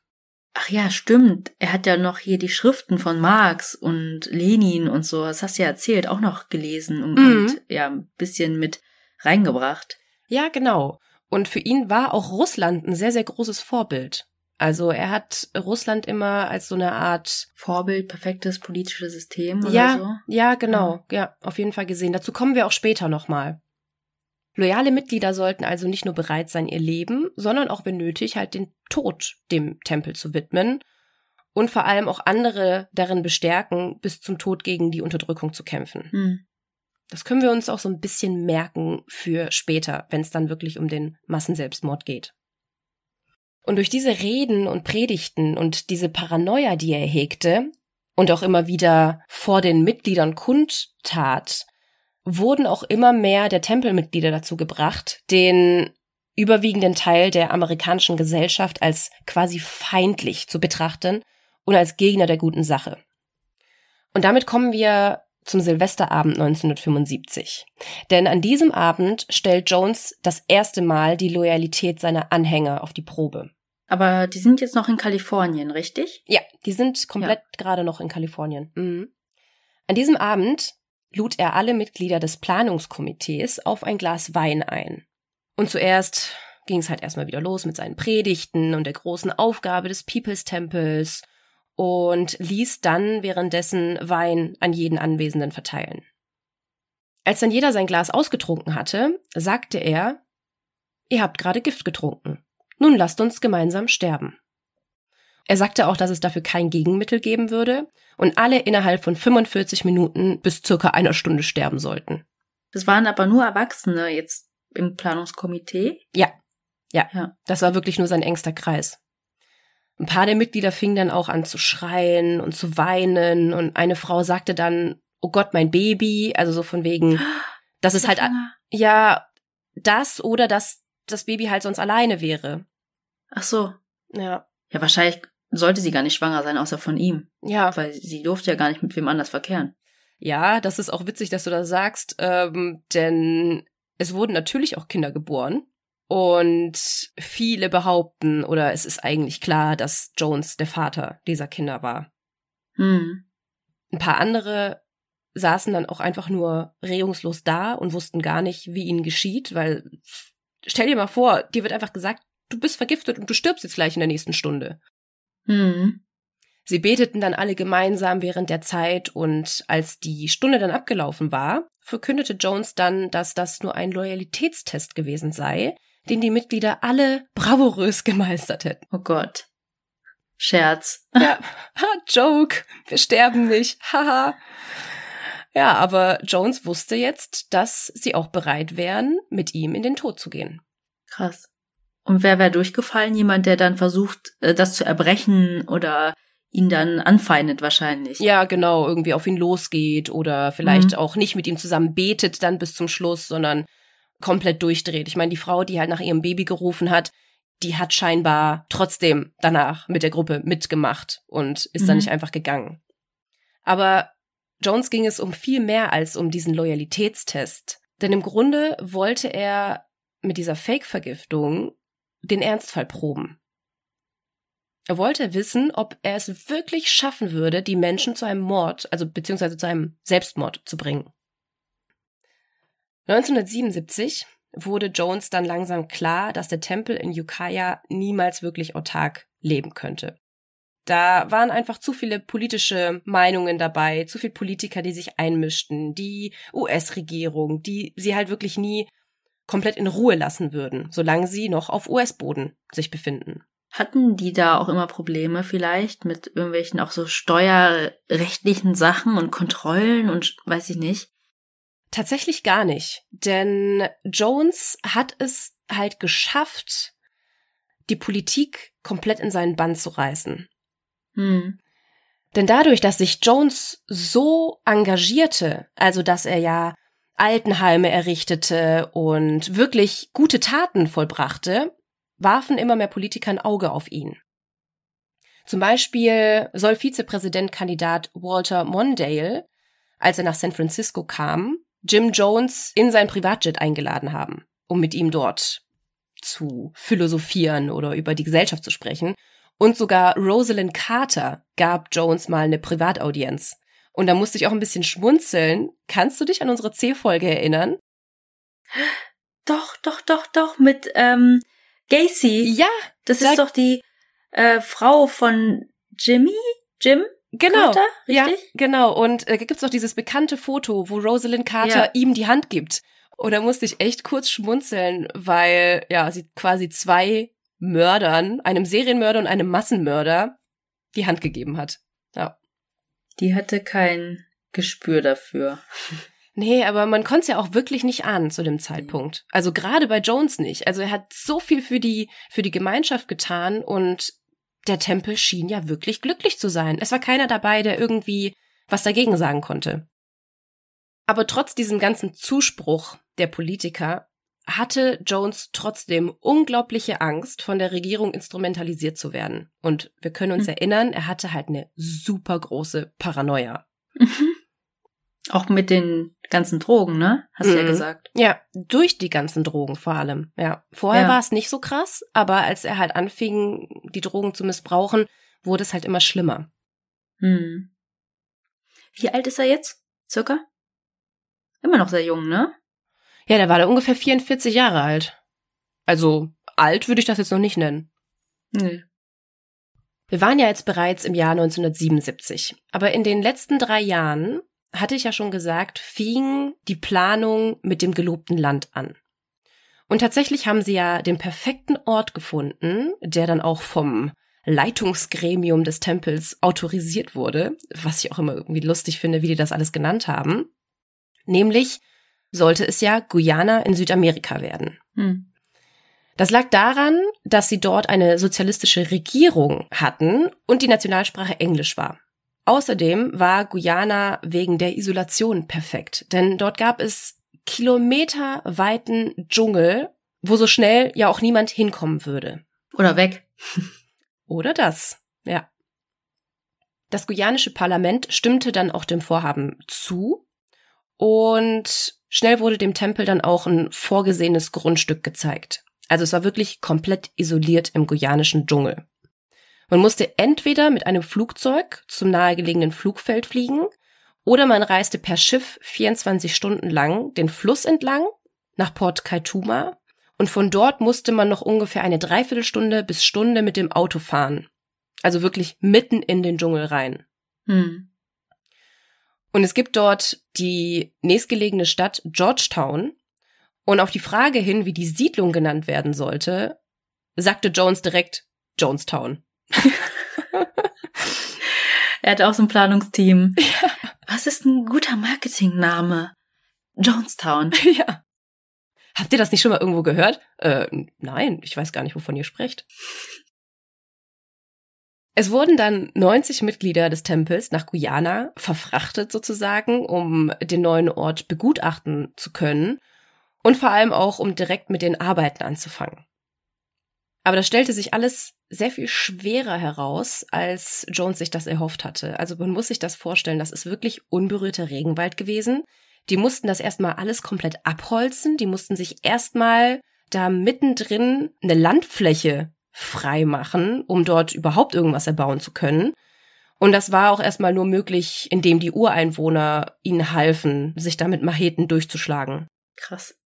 Ach ja, stimmt. Er hat ja noch hier die Schriften von Marx und Lenin und so, das hast du ja erzählt, auch noch gelesen und, mhm. und ja, ein bisschen mit reingebracht. Ja, genau. Und für ihn war auch Russland ein sehr, sehr großes Vorbild. Also er hat Russland immer als so eine Art Vorbild, perfektes politisches System oder ja, so. Ja, genau. Ja. ja, auf jeden Fall gesehen. Dazu kommen wir auch später nochmal. Loyale Mitglieder sollten also nicht nur bereit sein, ihr Leben, sondern auch, wenn nötig, halt den Tod dem Tempel zu widmen und vor allem auch andere darin bestärken, bis zum Tod gegen die Unterdrückung zu kämpfen. Hm. Das können wir uns auch so ein bisschen merken für später, wenn es dann wirklich um den Massenselbstmord geht. Und durch diese Reden und Predigten und diese Paranoia, die er hegte und auch immer wieder vor den Mitgliedern kundtat, wurden auch immer mehr der Tempelmitglieder dazu gebracht, den überwiegenden Teil der amerikanischen Gesellschaft als quasi feindlich zu betrachten und als Gegner der guten Sache. Und damit kommen wir zum Silvesterabend 1975. Denn an diesem Abend stellt Jones das erste Mal die Loyalität seiner Anhänger auf die Probe. Aber die sind jetzt noch in Kalifornien, richtig? Ja, die sind komplett ja. gerade noch in Kalifornien. Mhm. An diesem Abend lud er alle Mitglieder des Planungskomitees auf ein Glas Wein ein. Und zuerst ging es halt erstmal wieder los mit seinen Predigten und der großen Aufgabe des People's Tempels und ließ dann währenddessen Wein an jeden Anwesenden verteilen. Als dann jeder sein Glas ausgetrunken hatte, sagte er, Ihr habt gerade Gift getrunken. Nun lasst uns gemeinsam sterben. Er sagte auch, dass es dafür kein Gegenmittel geben würde und alle innerhalb von 45 Minuten bis circa einer Stunde sterben sollten. Das waren aber nur Erwachsene jetzt im Planungskomitee? Ja. Ja. ja. Das war wirklich nur sein engster Kreis. Ein paar der Mitglieder fingen dann auch an zu schreien und zu weinen und eine Frau sagte dann, oh Gott, mein Baby, also so von wegen, dass es halt, ja, das oder dass das Baby halt sonst alleine wäre. Ach so. Ja. Ja, wahrscheinlich sollte sie gar nicht schwanger sein, außer von ihm. Ja. Weil sie durfte ja gar nicht mit wem anders verkehren. Ja, das ist auch witzig, dass du das sagst, ähm, denn es wurden natürlich auch Kinder geboren. Und viele behaupten, oder es ist eigentlich klar, dass Jones der Vater dieser Kinder war. Hm. Ein paar andere saßen dann auch einfach nur regungslos da und wussten gar nicht, wie ihnen geschieht, weil stell dir mal vor, dir wird einfach gesagt, du bist vergiftet und du stirbst jetzt gleich in der nächsten Stunde. Mhm. Sie beteten dann alle gemeinsam während der Zeit und als die Stunde dann abgelaufen war, verkündete Jones dann, dass das nur ein Loyalitätstest gewesen sei, den die Mitglieder alle bravourös gemeistert hätten. Oh Gott. Scherz. Ja, ha, Joke. Wir sterben nicht. Haha. Ja, aber Jones wusste jetzt, dass sie auch bereit wären, mit ihm in den Tod zu gehen. Krass. Und wer wäre durchgefallen? Jemand, der dann versucht, äh, das zu erbrechen oder ihn dann anfeindet wahrscheinlich. Ja, genau, irgendwie auf ihn losgeht oder vielleicht mhm. auch nicht mit ihm zusammen betet dann bis zum Schluss, sondern komplett durchdreht. Ich meine, die Frau, die halt nach ihrem Baby gerufen hat, die hat scheinbar trotzdem danach mit der Gruppe mitgemacht und ist mhm. dann nicht einfach gegangen. Aber Jones ging es um viel mehr als um diesen Loyalitätstest. Denn im Grunde wollte er mit dieser Fake-Vergiftung den Ernstfall proben. Er wollte wissen, ob er es wirklich schaffen würde, die Menschen zu einem Mord, also beziehungsweise zu einem Selbstmord zu bringen. 1977 wurde Jones dann langsam klar, dass der Tempel in Ukiah niemals wirklich autark leben könnte. Da waren einfach zu viele politische Meinungen dabei, zu viele Politiker, die sich einmischten, die US-Regierung, die sie halt wirklich nie komplett in Ruhe lassen würden, solange sie noch auf US-Boden sich befinden. Hatten die da auch immer Probleme vielleicht mit irgendwelchen auch so steuerrechtlichen Sachen und Kontrollen und weiß ich nicht? Tatsächlich gar nicht, denn Jones hat es halt geschafft, die Politik komplett in seinen Bann zu reißen. Hm. Denn dadurch, dass sich Jones so engagierte, also dass er ja Altenheime errichtete und wirklich gute Taten vollbrachte, warfen immer mehr Politiker ein Auge auf ihn. Zum Beispiel soll Vizepräsidentkandidat Walter Mondale, als er nach San Francisco kam, Jim Jones in sein Privatjet eingeladen haben, um mit ihm dort zu philosophieren oder über die Gesellschaft zu sprechen. Und sogar Rosalind Carter gab Jones mal eine Privataudienz. Und da musste ich auch ein bisschen schmunzeln. Kannst du dich an unsere C-Folge erinnern? Doch, doch, doch, doch, mit ähm, Gacy. Ja. Das ist doch die äh, Frau von Jimmy? Jim? Genau, Carter, ja, genau. Und äh, gibt's auch dieses bekannte Foto, wo Rosalind Carter ja. ihm die Hand gibt. Und da musste ich echt kurz schmunzeln, weil ja sie quasi zwei Mördern, einem Serienmörder und einem Massenmörder, die Hand gegeben hat. Ja. Die hatte kein Gespür dafür. Nee, aber man konnte es ja auch wirklich nicht ahnen zu dem Zeitpunkt. Also gerade bei Jones nicht. Also er hat so viel für die, für die Gemeinschaft getan und der Tempel schien ja wirklich glücklich zu sein. Es war keiner dabei, der irgendwie was dagegen sagen konnte. Aber trotz diesem ganzen Zuspruch der Politiker hatte Jones trotzdem unglaubliche Angst, von der Regierung instrumentalisiert zu werden. Und wir können uns mhm. erinnern, er hatte halt eine super große Paranoia. Mhm. Auch mit den ganzen Drogen, ne? Hast mhm. du ja mhm. gesagt. Ja, durch die ganzen Drogen vor allem. Ja. Vorher ja. war es nicht so krass, aber als er halt anfing, die Drogen zu missbrauchen, wurde es halt immer schlimmer. Hm. Wie alt ist er jetzt? Circa? Immer noch sehr jung, ne? Ja, der war da ungefähr 44 Jahre alt. Also alt würde ich das jetzt noch nicht nennen. Nee. Wir waren ja jetzt bereits im Jahr 1977, aber in den letzten drei Jahren hatte ich ja schon gesagt, fing die Planung mit dem gelobten Land an. Und tatsächlich haben sie ja den perfekten Ort gefunden, der dann auch vom Leitungsgremium des Tempels autorisiert wurde, was ich auch immer irgendwie lustig finde, wie die das alles genannt haben. Nämlich sollte es ja Guyana in Südamerika werden. Hm. Das lag daran, dass sie dort eine sozialistische Regierung hatten und die Nationalsprache Englisch war. Außerdem war Guyana wegen der Isolation perfekt, denn dort gab es kilometerweiten Dschungel, wo so schnell ja auch niemand hinkommen würde. Oder weg. Oder das, ja. Das guyanische Parlament stimmte dann auch dem Vorhaben zu und schnell wurde dem Tempel dann auch ein vorgesehenes Grundstück gezeigt. Also es war wirklich komplett isoliert im guyanischen Dschungel. Man musste entweder mit einem Flugzeug zum nahegelegenen Flugfeld fliegen oder man reiste per Schiff 24 Stunden lang den Fluss entlang nach Port Kaituma und von dort musste man noch ungefähr eine Dreiviertelstunde bis Stunde mit dem Auto fahren. Also wirklich mitten in den Dschungel rein. Hm. Und es gibt dort die nächstgelegene Stadt Georgetown. Und auf die Frage hin, wie die Siedlung genannt werden sollte, sagte Jones direkt Jonestown. Er hat auch so ein Planungsteam. Ja. Was ist ein guter Marketingname? Jonestown. Ja. Habt ihr das nicht schon mal irgendwo gehört? Äh, nein, ich weiß gar nicht, wovon ihr sprecht. Es wurden dann 90 Mitglieder des Tempels nach Guyana verfrachtet sozusagen, um den neuen Ort begutachten zu können und vor allem auch, um direkt mit den Arbeiten anzufangen. Aber das stellte sich alles sehr viel schwerer heraus, als Jones sich das erhofft hatte. Also man muss sich das vorstellen, das ist wirklich unberührter Regenwald gewesen. Die mussten das erstmal alles komplett abholzen, die mussten sich erstmal da mittendrin eine Landfläche frei machen, um dort überhaupt irgendwas erbauen zu können. Und das war auch erstmal nur möglich, indem die Ureinwohner ihnen halfen, sich da mit Macheten durchzuschlagen. Krass.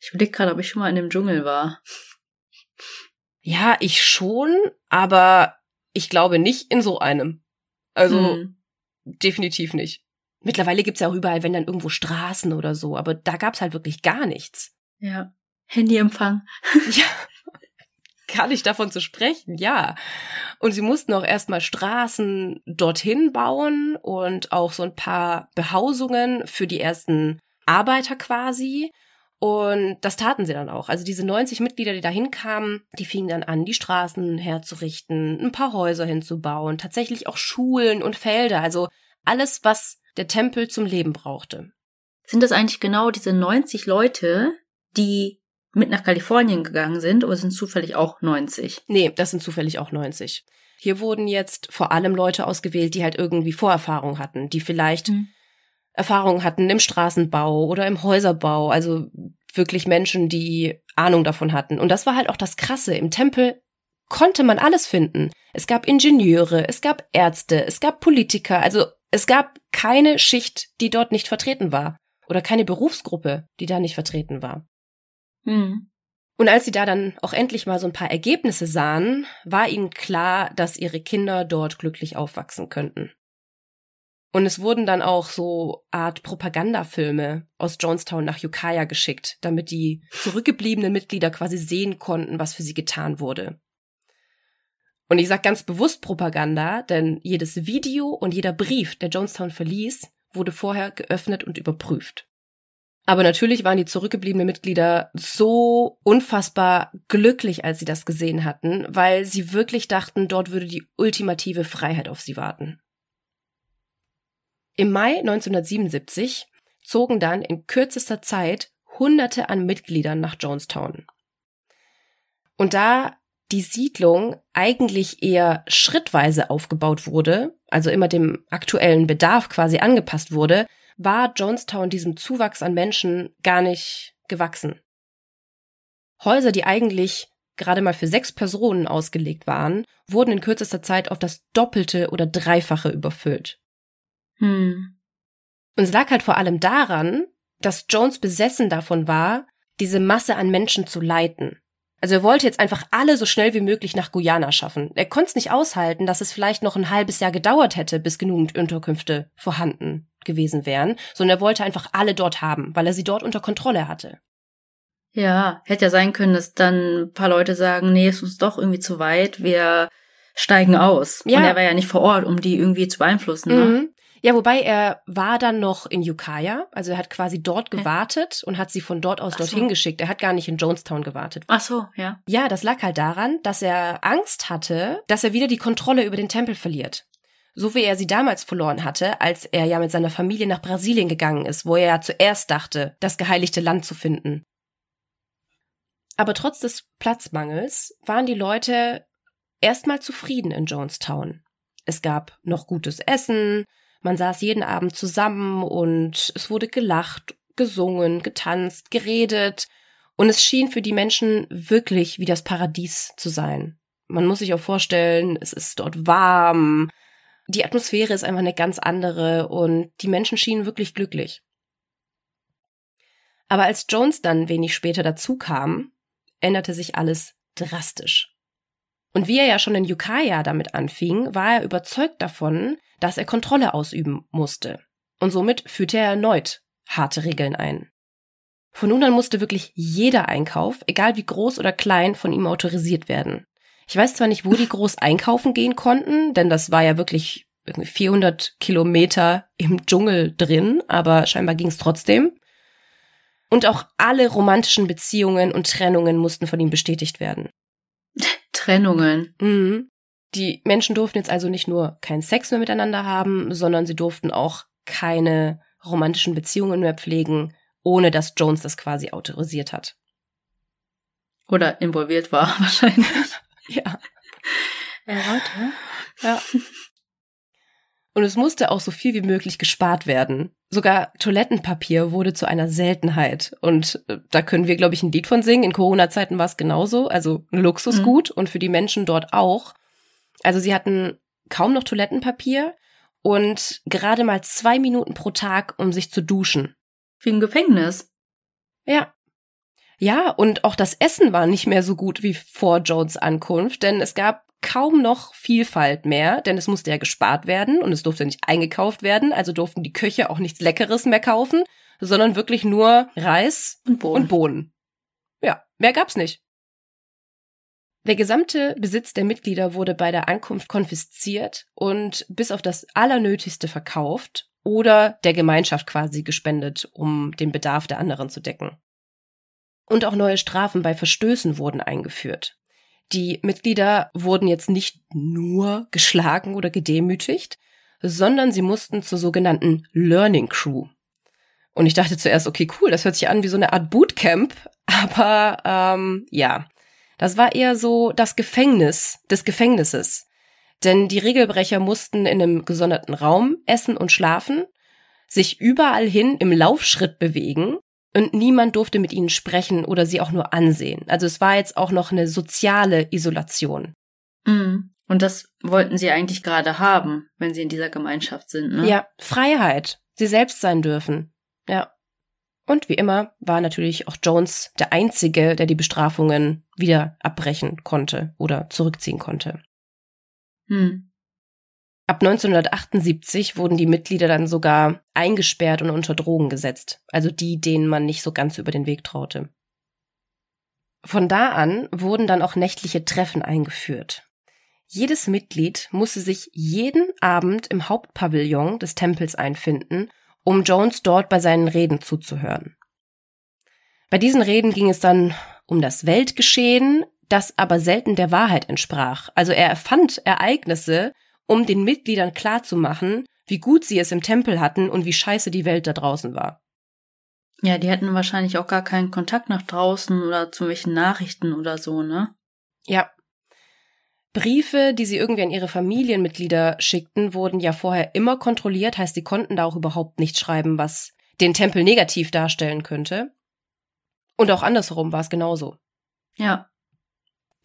Ich überlege gerade, ob ich schon mal in dem Dschungel war. Ja, ich schon, aber ich glaube nicht in so einem. Also hm. definitiv nicht. Mittlerweile gibt's ja auch überall, wenn dann irgendwo Straßen oder so, aber da gab's halt wirklich gar nichts. Ja. Handyempfang. ja gar nicht davon zu sprechen, ja. Und sie mussten auch erstmal Straßen dorthin bauen und auch so ein paar Behausungen für die ersten Arbeiter quasi. Und das taten sie dann auch. Also diese 90 Mitglieder, die da hinkamen, die fingen dann an, die Straßen herzurichten, ein paar Häuser hinzubauen, tatsächlich auch Schulen und Felder, also alles, was der Tempel zum Leben brauchte. Sind das eigentlich genau diese 90 Leute, die mit nach Kalifornien gegangen sind oder sind zufällig auch 90? Nee, das sind zufällig auch 90. Hier wurden jetzt vor allem Leute ausgewählt, die halt irgendwie Vorerfahrung hatten, die vielleicht mhm. Erfahrung hatten im Straßenbau oder im Häuserbau, also wirklich Menschen, die Ahnung davon hatten. Und das war halt auch das Krasse. Im Tempel konnte man alles finden. Es gab Ingenieure, es gab Ärzte, es gab Politiker, also es gab keine Schicht, die dort nicht vertreten war. Oder keine Berufsgruppe, die da nicht vertreten war. Mhm. Und als sie da dann auch endlich mal so ein paar Ergebnisse sahen, war ihnen klar, dass ihre Kinder dort glücklich aufwachsen könnten. Und es wurden dann auch so Art Propagandafilme aus Jonestown nach Ukiah geschickt, damit die zurückgebliebenen Mitglieder quasi sehen konnten, was für sie getan wurde. Und ich sage ganz bewusst Propaganda, denn jedes Video und jeder Brief, der Jonestown verließ, wurde vorher geöffnet und überprüft. Aber natürlich waren die zurückgebliebenen Mitglieder so unfassbar glücklich, als sie das gesehen hatten, weil sie wirklich dachten, dort würde die ultimative Freiheit auf sie warten. Im Mai 1977 zogen dann in kürzester Zeit Hunderte an Mitgliedern nach Jonestown. Und da die Siedlung eigentlich eher schrittweise aufgebaut wurde, also immer dem aktuellen Bedarf quasi angepasst wurde, war Jonestown diesem Zuwachs an Menschen gar nicht gewachsen. Häuser, die eigentlich gerade mal für sechs Personen ausgelegt waren, wurden in kürzester Zeit auf das Doppelte oder Dreifache überfüllt. Hm. Und es lag halt vor allem daran, dass Jones besessen davon war, diese Masse an Menschen zu leiten. Also er wollte jetzt einfach alle so schnell wie möglich nach Guyana schaffen. Er konnte es nicht aushalten, dass es vielleicht noch ein halbes Jahr gedauert hätte, bis genügend Unterkünfte vorhanden gewesen wären, sondern er wollte einfach alle dort haben, weil er sie dort unter Kontrolle hatte. Ja, hätte ja sein können, dass dann ein paar Leute sagen, nee, ist uns doch irgendwie zu weit, wir steigen aus. Ja. Und er war ja nicht vor Ort, um die irgendwie zu beeinflussen. Ne? Mhm. Ja, wobei er war dann noch in Ukiah, also er hat quasi dort gewartet und hat sie von dort aus Ach dorthin so. geschickt. Er hat gar nicht in Jonestown gewartet. Ach so, ja. Ja, das lag halt daran, dass er Angst hatte, dass er wieder die Kontrolle über den Tempel verliert. So wie er sie damals verloren hatte, als er ja mit seiner Familie nach Brasilien gegangen ist, wo er ja zuerst dachte, das geheiligte Land zu finden. Aber trotz des Platzmangels waren die Leute erstmal zufrieden in Jonestown. Es gab noch gutes Essen, man saß jeden Abend zusammen und es wurde gelacht, gesungen, getanzt, geredet und es schien für die Menschen wirklich wie das Paradies zu sein. Man muss sich auch vorstellen, es ist dort warm, die Atmosphäre ist einfach eine ganz andere und die Menschen schienen wirklich glücklich. Aber als Jones dann wenig später dazu kam, änderte sich alles drastisch. Und wie er ja schon in Ukiah damit anfing, war er überzeugt davon, dass er Kontrolle ausüben musste. Und somit führte er erneut harte Regeln ein. Von nun an musste wirklich jeder Einkauf, egal wie groß oder klein, von ihm autorisiert werden. Ich weiß zwar nicht, wo die groß einkaufen gehen konnten, denn das war ja wirklich irgendwie 400 Kilometer im Dschungel drin, aber scheinbar ging es trotzdem. Und auch alle romantischen Beziehungen und Trennungen mussten von ihm bestätigt werden. Trennungen. Mhm. Die Menschen durften jetzt also nicht nur keinen Sex mehr miteinander haben, sondern sie durften auch keine romantischen Beziehungen mehr pflegen, ohne dass Jones das quasi autorisiert hat. Oder involviert war, wahrscheinlich. ja. Äh, Leute. Ja. Und es musste auch so viel wie möglich gespart werden. Sogar Toilettenpapier wurde zu einer Seltenheit. Und äh, da können wir, glaube ich, ein Lied von singen. In Corona-Zeiten war es genauso. Also ein Luxusgut mhm. und für die Menschen dort auch. Also sie hatten kaum noch Toilettenpapier und gerade mal zwei Minuten pro Tag, um sich zu duschen. Wie im Gefängnis. Ja. Ja, und auch das Essen war nicht mehr so gut wie vor Jones Ankunft, denn es gab kaum noch Vielfalt mehr, denn es musste ja gespart werden und es durfte nicht eingekauft werden, also durften die Köche auch nichts Leckeres mehr kaufen, sondern wirklich nur Reis und Bohnen. Und Bohnen. Ja, mehr gab's nicht. Der gesamte Besitz der Mitglieder wurde bei der Ankunft konfisziert und bis auf das Allernötigste verkauft oder der Gemeinschaft quasi gespendet, um den Bedarf der anderen zu decken. Und auch neue Strafen bei Verstößen wurden eingeführt. Die Mitglieder wurden jetzt nicht nur geschlagen oder gedemütigt, sondern sie mussten zur sogenannten Learning Crew. Und ich dachte zuerst, okay, cool, das hört sich an wie so eine Art Bootcamp, aber ähm, ja, das war eher so das Gefängnis des Gefängnisses. Denn die Regelbrecher mussten in einem gesonderten Raum essen und schlafen, sich überall hin im Laufschritt bewegen und niemand durfte mit ihnen sprechen oder sie auch nur ansehen. Also es war jetzt auch noch eine soziale Isolation. Mhm. Und das wollten sie eigentlich gerade haben, wenn sie in dieser Gemeinschaft sind. Ne? Ja, Freiheit. Sie selbst sein dürfen. Ja. Und wie immer war natürlich auch Jones der Einzige, der die Bestrafungen wieder abbrechen konnte oder zurückziehen konnte. Hm. Ab 1978 wurden die Mitglieder dann sogar eingesperrt und unter Drogen gesetzt, also die, denen man nicht so ganz über den Weg traute. Von da an wurden dann auch nächtliche Treffen eingeführt. Jedes Mitglied musste sich jeden Abend im Hauptpavillon des Tempels einfinden um Jones dort bei seinen Reden zuzuhören. Bei diesen Reden ging es dann um das Weltgeschehen, das aber selten der Wahrheit entsprach. Also er erfand Ereignisse, um den Mitgliedern klarzumachen, wie gut sie es im Tempel hatten und wie scheiße die Welt da draußen war. Ja, die hatten wahrscheinlich auch gar keinen Kontakt nach draußen oder zu welchen Nachrichten oder so, ne? Ja, Briefe, die sie irgendwie an ihre Familienmitglieder schickten, wurden ja vorher immer kontrolliert, heißt, sie konnten da auch überhaupt nicht schreiben, was den Tempel negativ darstellen könnte. Und auch andersherum war es genauso. Ja.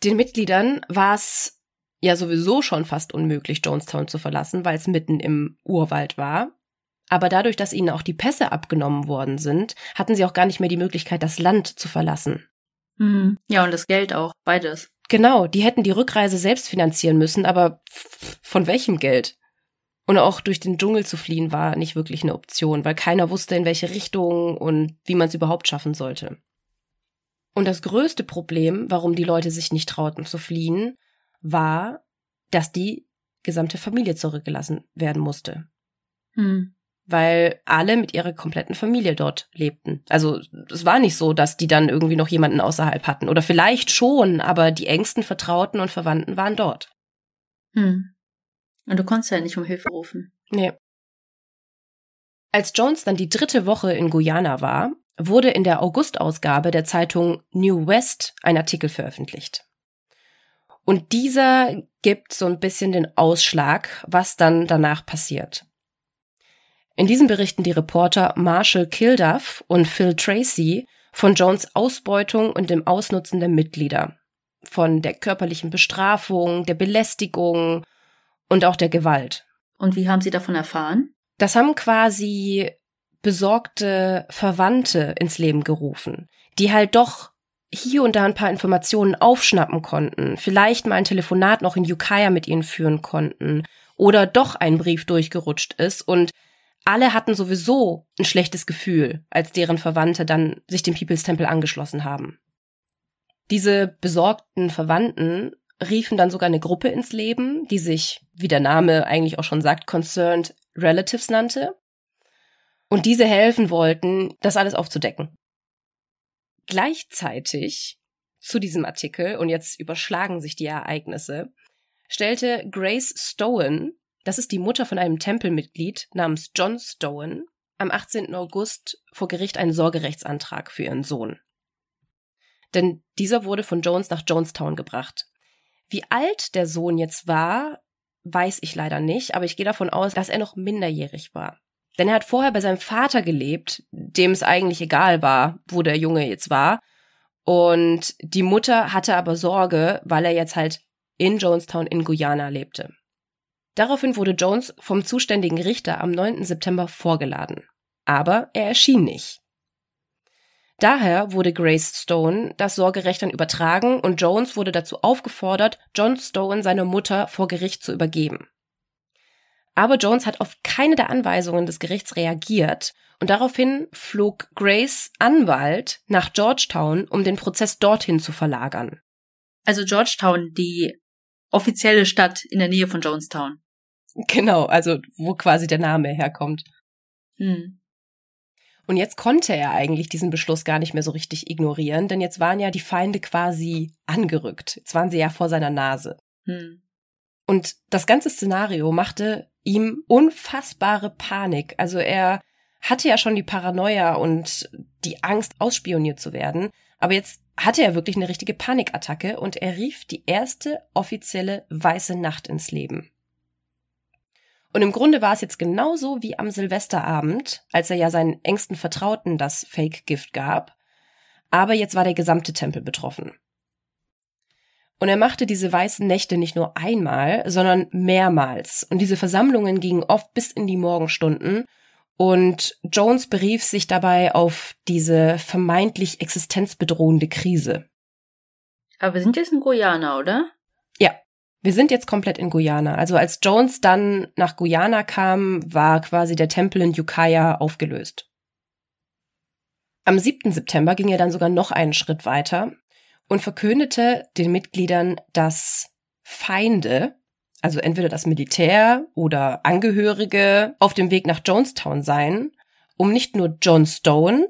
Den Mitgliedern war es ja sowieso schon fast unmöglich, Jonestown zu verlassen, weil es mitten im Urwald war. Aber dadurch, dass ihnen auch die Pässe abgenommen worden sind, hatten sie auch gar nicht mehr die Möglichkeit, das Land zu verlassen. Mhm. Ja, und das Geld auch, beides. Genau, die hätten die Rückreise selbst finanzieren müssen, aber von welchem Geld? Und auch durch den Dschungel zu fliehen war nicht wirklich eine Option, weil keiner wusste, in welche Richtung und wie man es überhaupt schaffen sollte. Und das größte Problem, warum die Leute sich nicht trauten zu fliehen, war, dass die gesamte Familie zurückgelassen werden musste. Hm weil alle mit ihrer kompletten Familie dort lebten. Also es war nicht so, dass die dann irgendwie noch jemanden außerhalb hatten. Oder vielleicht schon, aber die engsten Vertrauten und Verwandten waren dort. Hm. Und du konntest ja nicht um Hilfe rufen. Nee. Als Jones dann die dritte Woche in Guyana war, wurde in der Augustausgabe der Zeitung New West ein Artikel veröffentlicht. Und dieser gibt so ein bisschen den Ausschlag, was dann danach passiert. In diesem berichten die Reporter Marshall Kilduff und Phil Tracy von Jones Ausbeutung und dem Ausnutzen der Mitglieder, von der körperlichen Bestrafung, der Belästigung und auch der Gewalt. Und wie haben Sie davon erfahren? Das haben quasi besorgte Verwandte ins Leben gerufen, die halt doch hier und da ein paar Informationen aufschnappen konnten, vielleicht mal ein Telefonat noch in Ukiah mit ihnen führen konnten oder doch ein Brief durchgerutscht ist und alle hatten sowieso ein schlechtes Gefühl, als deren Verwandte dann sich dem People's Temple angeschlossen haben. Diese besorgten Verwandten riefen dann sogar eine Gruppe ins Leben, die sich, wie der Name eigentlich auch schon sagt, Concerned Relatives nannte. Und diese helfen wollten, das alles aufzudecken. Gleichzeitig zu diesem Artikel, und jetzt überschlagen sich die Ereignisse, stellte Grace Stowen, das ist die Mutter von einem Tempelmitglied namens John Stowen, am 18. August vor Gericht einen Sorgerechtsantrag für ihren Sohn. Denn dieser wurde von Jones nach Jonestown gebracht. Wie alt der Sohn jetzt war, weiß ich leider nicht, aber ich gehe davon aus, dass er noch minderjährig war. Denn er hat vorher bei seinem Vater gelebt, dem es eigentlich egal war, wo der Junge jetzt war. Und die Mutter hatte aber Sorge, weil er jetzt halt in Jonestown in Guyana lebte. Daraufhin wurde Jones vom zuständigen Richter am 9. September vorgeladen. Aber er erschien nicht. Daher wurde Grace Stone das Sorgerecht dann übertragen und Jones wurde dazu aufgefordert, John Stone seine Mutter vor Gericht zu übergeben. Aber Jones hat auf keine der Anweisungen des Gerichts reagiert und daraufhin flog Grace Anwalt nach Georgetown, um den Prozess dorthin zu verlagern. Also Georgetown, die offizielle Stadt in der Nähe von Jonestown. Genau, also wo quasi der Name herkommt. Hm. Und jetzt konnte er eigentlich diesen Beschluss gar nicht mehr so richtig ignorieren, denn jetzt waren ja die Feinde quasi angerückt. Jetzt waren sie ja vor seiner Nase. Hm. Und das ganze Szenario machte ihm unfassbare Panik. Also er hatte ja schon die Paranoia und die Angst, ausspioniert zu werden. Aber jetzt hatte er wirklich eine richtige Panikattacke und er rief die erste offizielle weiße Nacht ins Leben. Und im Grunde war es jetzt genauso wie am Silvesterabend, als er ja seinen engsten Vertrauten das Fake-Gift gab. Aber jetzt war der gesamte Tempel betroffen. Und er machte diese weißen Nächte nicht nur einmal, sondern mehrmals. Und diese Versammlungen gingen oft bis in die Morgenstunden. Und Jones berief sich dabei auf diese vermeintlich existenzbedrohende Krise. Aber wir sind jetzt in Guyana, oder? Ja, wir sind jetzt komplett in Guyana. Also als Jones dann nach Guyana kam, war quasi der Tempel in Ukiah aufgelöst. Am 7. September ging er dann sogar noch einen Schritt weiter und verkündete den Mitgliedern, dass Feinde, also entweder das Militär oder Angehörige, auf dem Weg nach Jonestown seien, um nicht nur John Stone,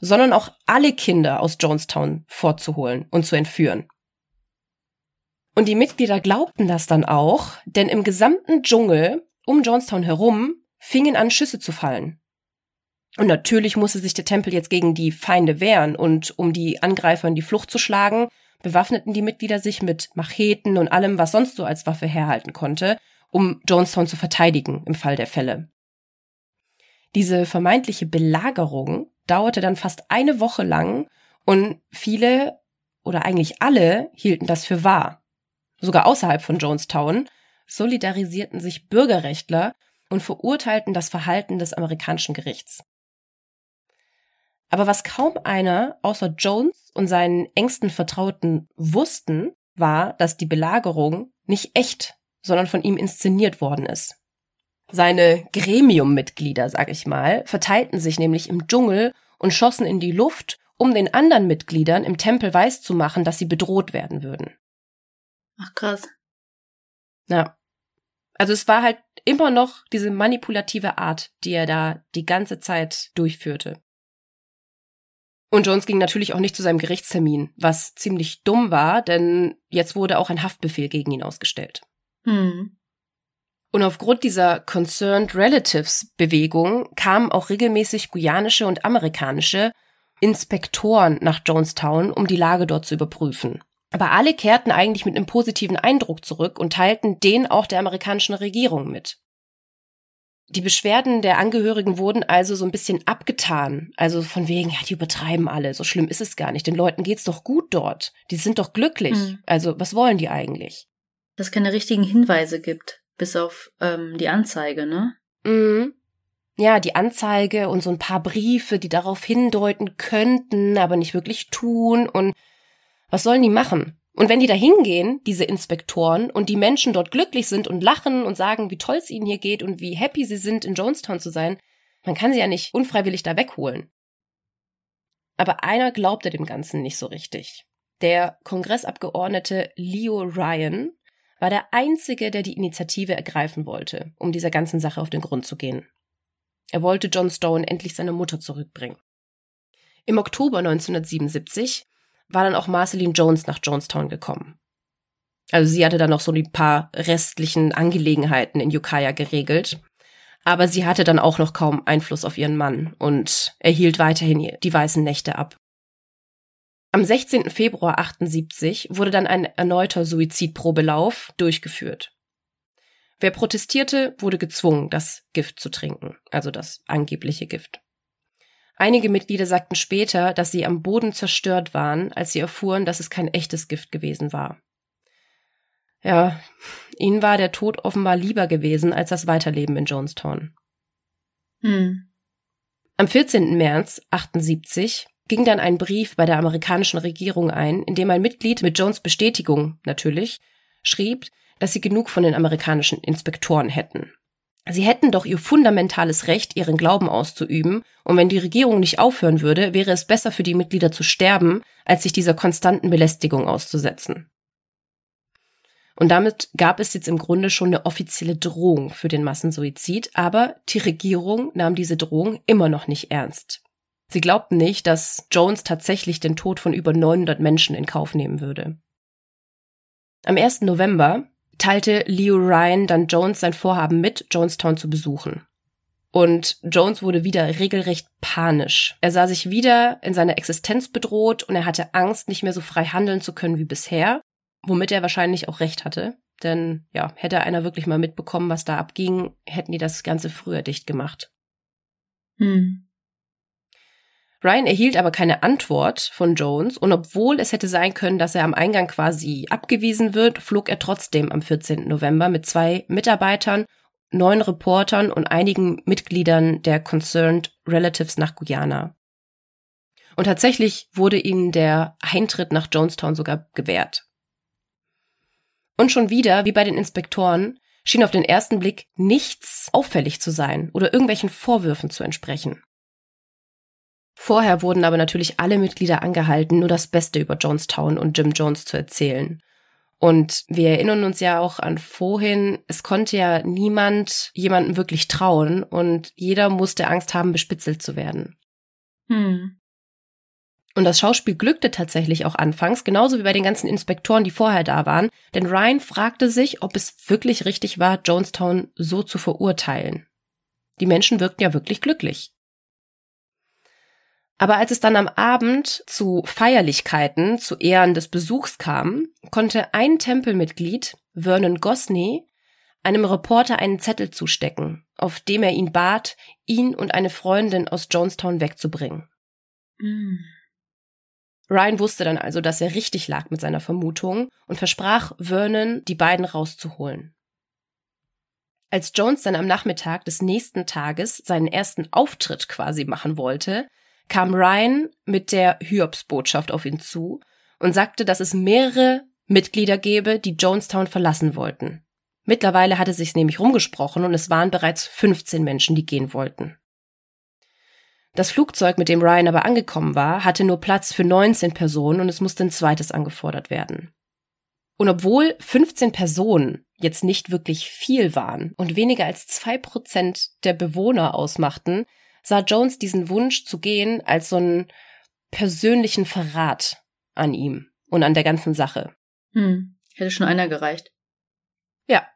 sondern auch alle Kinder aus Jonestown vorzuholen und zu entführen. Und die Mitglieder glaubten das dann auch, denn im gesamten Dschungel um Jonestown herum fingen an Schüsse zu fallen. Und natürlich musste sich der Tempel jetzt gegen die Feinde wehren und um die Angreifer in die Flucht zu schlagen, bewaffneten die Mitglieder sich mit Macheten und allem, was sonst so als Waffe herhalten konnte, um Jonestown zu verteidigen im Fall der Fälle. Diese vermeintliche Belagerung dauerte dann fast eine Woche lang und viele oder eigentlich alle hielten das für wahr sogar außerhalb von Jonestown, solidarisierten sich Bürgerrechtler und verurteilten das Verhalten des amerikanischen Gerichts. Aber was kaum einer außer Jones und seinen engsten Vertrauten wussten, war, dass die Belagerung nicht echt, sondern von ihm inszeniert worden ist. Seine Gremiummitglieder, sag ich mal, verteilten sich nämlich im Dschungel und schossen in die Luft, um den anderen Mitgliedern im Tempel weiszumachen, dass sie bedroht werden würden. Ach krass. Ja. Also es war halt immer noch diese manipulative Art, die er da die ganze Zeit durchführte. Und Jones ging natürlich auch nicht zu seinem Gerichtstermin, was ziemlich dumm war, denn jetzt wurde auch ein Haftbefehl gegen ihn ausgestellt. Hm. Und aufgrund dieser Concerned Relatives Bewegung kamen auch regelmäßig guyanische und amerikanische Inspektoren nach Jonestown, um die Lage dort zu überprüfen. Aber alle kehrten eigentlich mit einem positiven Eindruck zurück und teilten den auch der amerikanischen Regierung mit. Die Beschwerden der Angehörigen wurden also so ein bisschen abgetan. Also von wegen, ja, die übertreiben alle, so schlimm ist es gar nicht. Den Leuten geht's doch gut dort. Die sind doch glücklich. Mhm. Also, was wollen die eigentlich? Dass es keine richtigen Hinweise gibt, bis auf ähm, die Anzeige, ne? Mhm. Ja, die Anzeige und so ein paar Briefe, die darauf hindeuten könnten, aber nicht wirklich tun und was sollen die machen? Und wenn die da hingehen, diese Inspektoren, und die Menschen dort glücklich sind und lachen und sagen, wie toll es ihnen hier geht und wie happy sie sind, in Jonestown zu sein, man kann sie ja nicht unfreiwillig da wegholen. Aber einer glaubte dem Ganzen nicht so richtig. Der Kongressabgeordnete Leo Ryan war der Einzige, der die Initiative ergreifen wollte, um dieser ganzen Sache auf den Grund zu gehen. Er wollte John Stone endlich seine Mutter zurückbringen. Im Oktober 1977 war dann auch Marceline Jones nach Jonestown gekommen. Also sie hatte dann noch so ein paar restlichen Angelegenheiten in Ukiah geregelt. Aber sie hatte dann auch noch kaum Einfluss auf ihren Mann und erhielt weiterhin die weißen Nächte ab. Am 16. Februar 78 wurde dann ein erneuter Suizidprobelauf durchgeführt. Wer protestierte, wurde gezwungen, das Gift zu trinken, also das angebliche Gift. Einige Mitglieder sagten später, dass sie am Boden zerstört waren, als sie erfuhren, dass es kein echtes Gift gewesen war. Ja, ihnen war der Tod offenbar lieber gewesen als das Weiterleben in Jonestown. Hm. Am 14. März 78 ging dann ein Brief bei der amerikanischen Regierung ein, in dem ein Mitglied mit Jones Bestätigung natürlich schrieb, dass sie genug von den amerikanischen Inspektoren hätten. Sie hätten doch ihr fundamentales Recht, ihren Glauben auszuüben, und wenn die Regierung nicht aufhören würde, wäre es besser für die Mitglieder zu sterben, als sich dieser konstanten Belästigung auszusetzen. Und damit gab es jetzt im Grunde schon eine offizielle Drohung für den Massensuizid, aber die Regierung nahm diese Drohung immer noch nicht ernst. Sie glaubten nicht, dass Jones tatsächlich den Tod von über 900 Menschen in Kauf nehmen würde. Am 1. November teilte Leo Ryan dann Jones sein Vorhaben mit, Jonestown zu besuchen. Und Jones wurde wieder regelrecht panisch. Er sah sich wieder in seiner Existenz bedroht und er hatte Angst, nicht mehr so frei handeln zu können wie bisher, womit er wahrscheinlich auch recht hatte. Denn ja, hätte einer wirklich mal mitbekommen, was da abging, hätten die das Ganze früher dicht gemacht. Hm. Ryan erhielt aber keine Antwort von Jones und obwohl es hätte sein können, dass er am Eingang quasi abgewiesen wird, flog er trotzdem am 14. November mit zwei Mitarbeitern, neun Reportern und einigen Mitgliedern der Concerned Relatives nach Guyana. Und tatsächlich wurde ihnen der Eintritt nach Jonestown sogar gewährt. Und schon wieder, wie bei den Inspektoren, schien auf den ersten Blick nichts auffällig zu sein oder irgendwelchen Vorwürfen zu entsprechen. Vorher wurden aber natürlich alle Mitglieder angehalten, nur das Beste über Jonestown und Jim Jones zu erzählen. Und wir erinnern uns ja auch an vorhin, es konnte ja niemand jemandem wirklich trauen und jeder musste Angst haben, bespitzelt zu werden. Hm. Und das Schauspiel glückte tatsächlich auch anfangs, genauso wie bei den ganzen Inspektoren, die vorher da waren, denn Ryan fragte sich, ob es wirklich richtig war, Jonestown so zu verurteilen. Die Menschen wirkten ja wirklich glücklich. Aber als es dann am Abend zu Feierlichkeiten zu Ehren des Besuchs kam, konnte ein Tempelmitglied, Vernon Gosney, einem Reporter einen Zettel zustecken, auf dem er ihn bat, ihn und eine Freundin aus Jonestown wegzubringen. Mm. Ryan wusste dann also, dass er richtig lag mit seiner Vermutung und versprach Vernon, die beiden rauszuholen. Als Jones dann am Nachmittag des nächsten Tages seinen ersten Auftritt quasi machen wollte, kam Ryan mit der Hiobsbotschaft auf ihn zu und sagte, dass es mehrere Mitglieder gäbe, die Jonestown verlassen wollten. Mittlerweile hatte sich's nämlich rumgesprochen und es waren bereits 15 Menschen, die gehen wollten. Das Flugzeug, mit dem Ryan aber angekommen war, hatte nur Platz für 19 Personen und es musste ein zweites angefordert werden. Und obwohl 15 Personen jetzt nicht wirklich viel waren und weniger als zwei Prozent der Bewohner ausmachten, sah Jones diesen Wunsch zu gehen als so einen persönlichen Verrat an ihm und an der ganzen Sache. Hm. Hätte schon einer gereicht. Ja,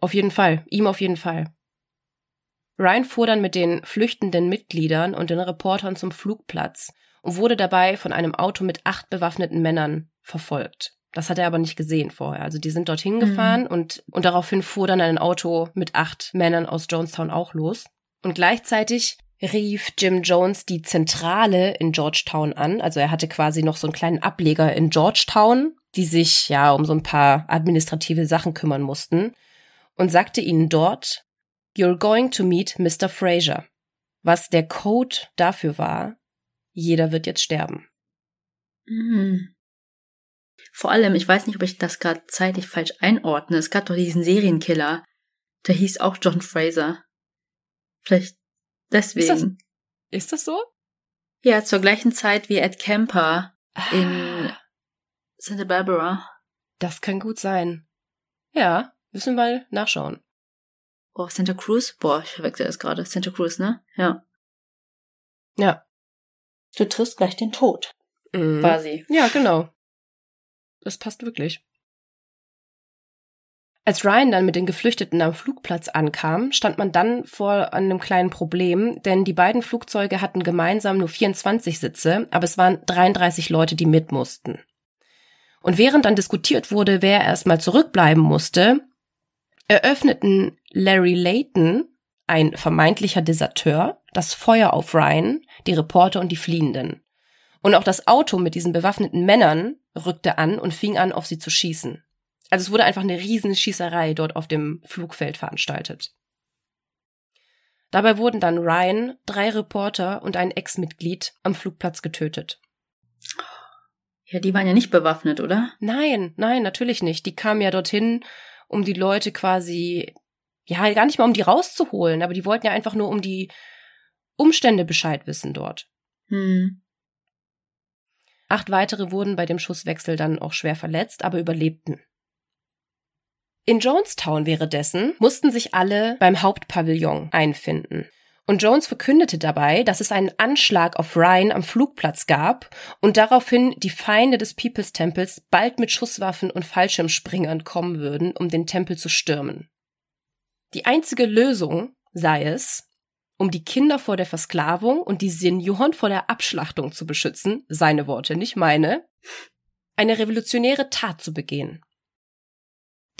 auf jeden Fall. Ihm auf jeden Fall. Ryan fuhr dann mit den flüchtenden Mitgliedern und den Reportern zum Flugplatz und wurde dabei von einem Auto mit acht bewaffneten Männern verfolgt. Das hat er aber nicht gesehen vorher. Also die sind dorthin gefahren mhm. und, und daraufhin fuhr dann ein Auto mit acht Männern aus Jonestown auch los. Und gleichzeitig rief Jim Jones die Zentrale in Georgetown an. Also er hatte quasi noch so einen kleinen Ableger in Georgetown, die sich ja um so ein paar administrative Sachen kümmern mussten und sagte ihnen dort, You're going to meet Mr. Fraser. Was der Code dafür war, jeder wird jetzt sterben. Mhm. Vor allem, ich weiß nicht, ob ich das gerade zeitlich falsch einordne. Es gab doch diesen Serienkiller. Der hieß auch John Fraser. Vielleicht Deswegen. Ist das, ist das so? Ja, zur gleichen Zeit wie Ed Kemper ah. in Santa Barbara. Das kann gut sein. Ja, müssen wir mal nachschauen. Oh, Santa Cruz? Boah, ich verwechsel das gerade. Santa Cruz, ne? Ja. Ja. Du triffst gleich den Tod. Mhm. Quasi. Ja, genau. Das passt wirklich. Als Ryan dann mit den Geflüchteten am Flugplatz ankam, stand man dann vor einem kleinen Problem, denn die beiden Flugzeuge hatten gemeinsam nur 24 Sitze, aber es waren 33 Leute, die mit mussten. Und während dann diskutiert wurde, wer erstmal zurückbleiben musste, eröffneten Larry Layton, ein vermeintlicher Deserteur, das Feuer auf Ryan, die Reporter und die Fliehenden. Und auch das Auto mit diesen bewaffneten Männern rückte an und fing an, auf sie zu schießen. Also es wurde einfach eine riesen Schießerei dort auf dem Flugfeld veranstaltet. Dabei wurden dann Ryan, drei Reporter und ein Ex-Mitglied am Flugplatz getötet. Ja, die waren ja nicht bewaffnet, oder? Nein, nein, natürlich nicht. Die kamen ja dorthin, um die Leute quasi, ja, gar nicht mal um die rauszuholen, aber die wollten ja einfach nur um die Umstände Bescheid wissen dort. Hm. Acht weitere wurden bei dem Schusswechsel dann auch schwer verletzt, aber überlebten. In Jonestown währenddessen mussten sich alle beim Hauptpavillon einfinden. Und Jones verkündete dabei, dass es einen Anschlag auf Ryan am Flugplatz gab und daraufhin die Feinde des People's Tempels bald mit Schusswaffen und Fallschirmspringern kommen würden, um den Tempel zu stürmen. Die einzige Lösung sei es, um die Kinder vor der Versklavung und die Senioren vor der Abschlachtung zu beschützen, seine Worte, nicht meine, eine revolutionäre Tat zu begehen.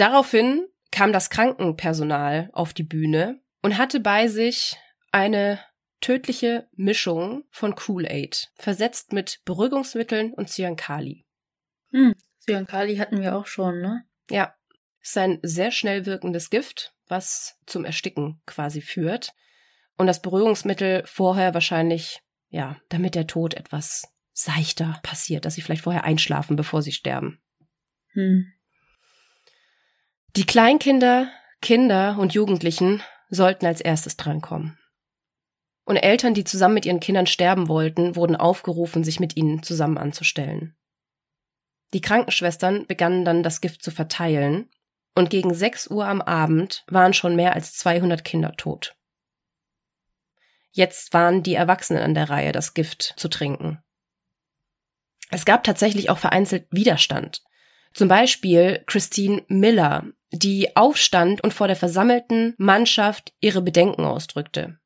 Daraufhin kam das Krankenpersonal auf die Bühne und hatte bei sich eine tödliche Mischung von Kool-Aid, versetzt mit Beruhigungsmitteln und Cyankali. Hm, Cyankali hatten wir auch schon, ne? Ja, ist ein sehr schnell wirkendes Gift, was zum Ersticken quasi führt. Und das Beruhigungsmittel vorher wahrscheinlich, ja, damit der Tod etwas seichter passiert, dass sie vielleicht vorher einschlafen, bevor sie sterben. Hm. Die Kleinkinder, Kinder und Jugendlichen sollten als erstes drankommen. Und Eltern, die zusammen mit ihren Kindern sterben wollten, wurden aufgerufen, sich mit ihnen zusammen anzustellen. Die Krankenschwestern begannen dann das Gift zu verteilen, und gegen 6 Uhr am Abend waren schon mehr als 200 Kinder tot. Jetzt waren die Erwachsenen an der Reihe, das Gift zu trinken. Es gab tatsächlich auch vereinzelt Widerstand. Zum Beispiel Christine Miller, die aufstand und vor der versammelten Mannschaft ihre Bedenken ausdrückte.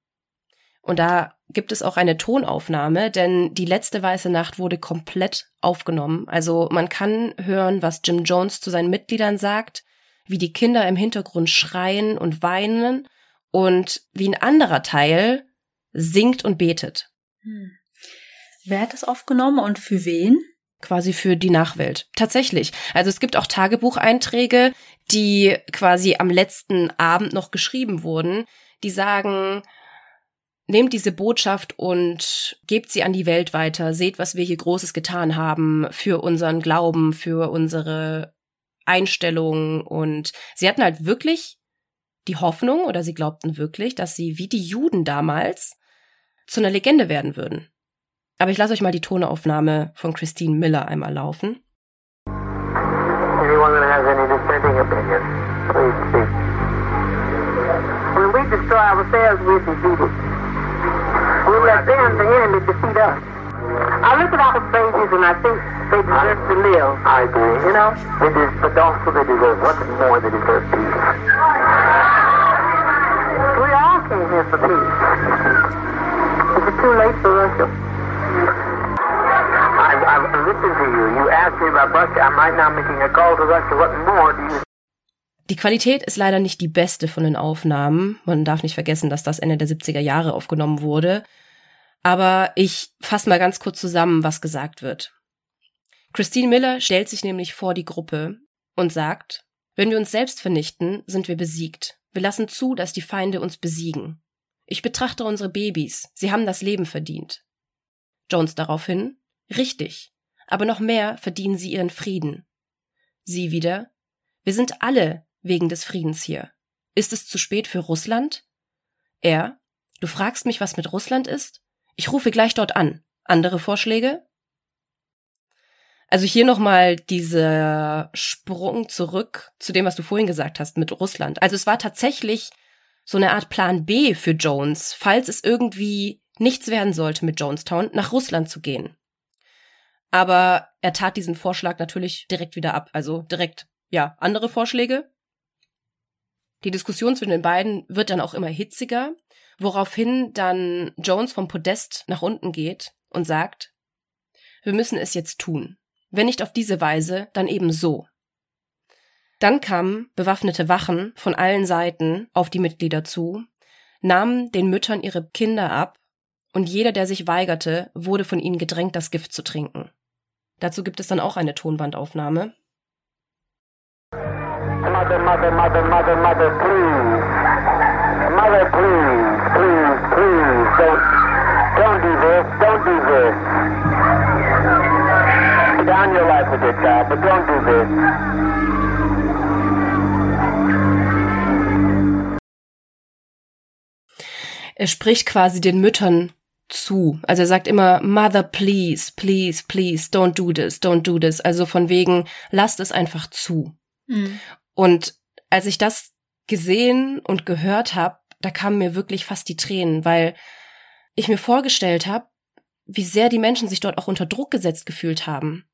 Und da gibt es auch eine Tonaufnahme, denn die letzte weiße Nacht wurde komplett aufgenommen. Also man kann hören, was Jim Jones zu seinen Mitgliedern sagt, wie die Kinder im Hintergrund schreien und weinen und wie ein anderer Teil singt und betet. Hm. Wer hat das aufgenommen und für wen? Quasi für die Nachwelt. Tatsächlich. Also es gibt auch Tagebucheinträge, die quasi am letzten Abend noch geschrieben wurden, die sagen, nehmt diese Botschaft und gebt sie an die Welt weiter, seht, was wir hier Großes getan haben für unseren Glauben, für unsere Einstellung und sie hatten halt wirklich die Hoffnung oder sie glaubten wirklich, dass sie wie die Juden damals zu einer Legende werden würden. Aber ich lasse euch mal die Tonaufnahme von Christine Miller einmal laufen. Anyone that has any dissenting opinion, please speak. When we destroy ourselves, we're defeated. We let them, the enemy, defeat us. I look at our babies and I think they deserve to live. I agree. You know? They deserve, but also they deserve what's more, they deserve peace. We all came here for peace. Is it too late for Die Qualität ist leider nicht die beste von den Aufnahmen. Man darf nicht vergessen, dass das Ende der 70er Jahre aufgenommen wurde. Aber ich fasse mal ganz kurz zusammen, was gesagt wird. Christine Miller stellt sich nämlich vor die Gruppe und sagt, wenn wir uns selbst vernichten, sind wir besiegt. Wir lassen zu, dass die Feinde uns besiegen. Ich betrachte unsere Babys. Sie haben das Leben verdient. Jones daraufhin, richtig, aber noch mehr verdienen sie ihren Frieden. Sie wieder, wir sind alle wegen des Friedens hier. Ist es zu spät für Russland? Er, du fragst mich, was mit Russland ist? Ich rufe gleich dort an. Andere Vorschläge? Also hier nochmal dieser Sprung zurück zu dem, was du vorhin gesagt hast mit Russland. Also es war tatsächlich so eine Art Plan B für Jones, falls es irgendwie nichts werden sollte mit Jonestown, nach Russland zu gehen. Aber er tat diesen Vorschlag natürlich direkt wieder ab. Also direkt, ja, andere Vorschläge. Die Diskussion zwischen den beiden wird dann auch immer hitziger, woraufhin dann Jones vom Podest nach unten geht und sagt, wir müssen es jetzt tun. Wenn nicht auf diese Weise, dann eben so. Dann kamen bewaffnete Wachen von allen Seiten auf die Mitglieder zu, nahmen den Müttern ihre Kinder ab und jeder, der sich weigerte, wurde von ihnen gedrängt, das Gift zu trinken. Dazu gibt es dann auch eine Tonbandaufnahme. Mother, mother, mother, mother, mother, please. Mother, please, please, please, don't, don't do this, don't do this. Put down your life with your child, but don't do this. Er spricht quasi den Müttern zu. Also er sagt immer, Mother, please, please, please, don't do this, don't do this. Also von wegen, lasst es einfach zu. Mhm. Und als ich das gesehen und gehört habe, da kamen mir wirklich fast die Tränen, weil ich mir vorgestellt habe, wie sehr die Menschen sich dort auch unter Druck gesetzt gefühlt haben.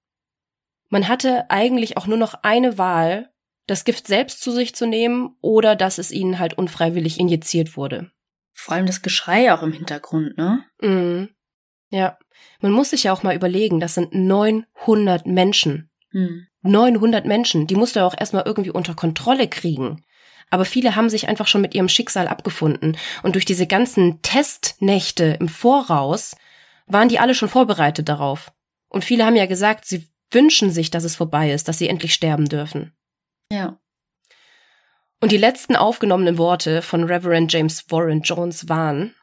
Man hatte eigentlich auch nur noch eine Wahl, das Gift selbst zu sich zu nehmen oder dass es ihnen halt unfreiwillig injiziert wurde. Vor allem das Geschrei auch im Hintergrund, ne? Mhm. Ja. Man muss sich ja auch mal überlegen, das sind 900 Menschen. Mhm. 900 Menschen, die musst du ja auch erstmal irgendwie unter Kontrolle kriegen. Aber viele haben sich einfach schon mit ihrem Schicksal abgefunden. Und durch diese ganzen Testnächte im Voraus waren die alle schon vorbereitet darauf. Und viele haben ja gesagt, sie wünschen sich, dass es vorbei ist, dass sie endlich sterben dürfen. Ja. Und die letzten aufgenommenen Worte von Reverend James Warren Jones waren,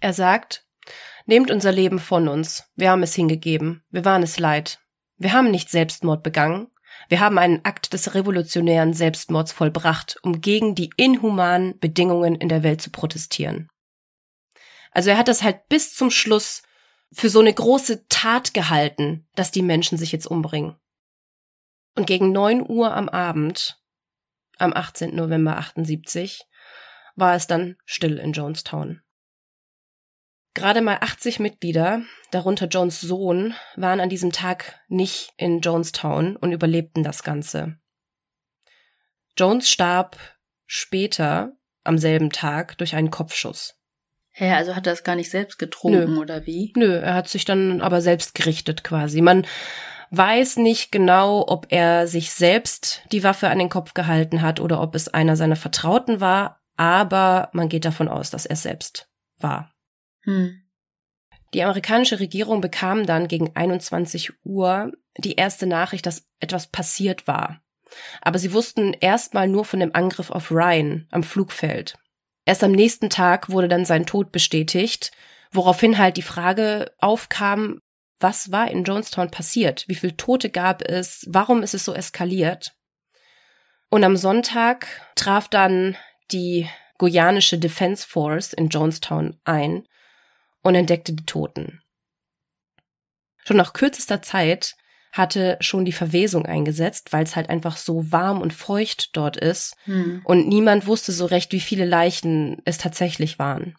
Er sagt, Nehmt unser Leben von uns. Wir haben es hingegeben. Wir waren es leid. Wir haben nicht Selbstmord begangen. Wir haben einen Akt des revolutionären Selbstmords vollbracht, um gegen die inhumanen Bedingungen in der Welt zu protestieren. Also er hat das halt bis zum Schluss für so eine große Tat gehalten, dass die Menschen sich jetzt umbringen. Und gegen neun Uhr am Abend, am 18. November 78, war es dann still in Jonestown. Gerade mal 80 Mitglieder, darunter Jones Sohn, waren an diesem Tag nicht in Jonestown und überlebten das Ganze. Jones starb später am selben Tag durch einen Kopfschuss. Hä, also hat er es gar nicht selbst getrunken Nö. oder wie? Nö, er hat sich dann aber selbst gerichtet quasi. Man weiß nicht genau, ob er sich selbst die Waffe an den Kopf gehalten hat oder ob es einer seiner Vertrauten war, aber man geht davon aus, dass er selbst war. Hm. Die amerikanische Regierung bekam dann gegen 21 Uhr die erste Nachricht, dass etwas passiert war. Aber sie wussten erstmal nur von dem Angriff auf Ryan am Flugfeld. Erst am nächsten Tag wurde dann sein Tod bestätigt, woraufhin halt die Frage aufkam, was war in Jonestown passiert? Wie viele Tote gab es? Warum ist es so eskaliert? Und am Sonntag traf dann die Guyanische Defense Force in Jonestown ein und entdeckte die Toten. Schon nach kürzester Zeit hatte schon die Verwesung eingesetzt, weil es halt einfach so warm und feucht dort ist hm. und niemand wusste so recht, wie viele Leichen es tatsächlich waren.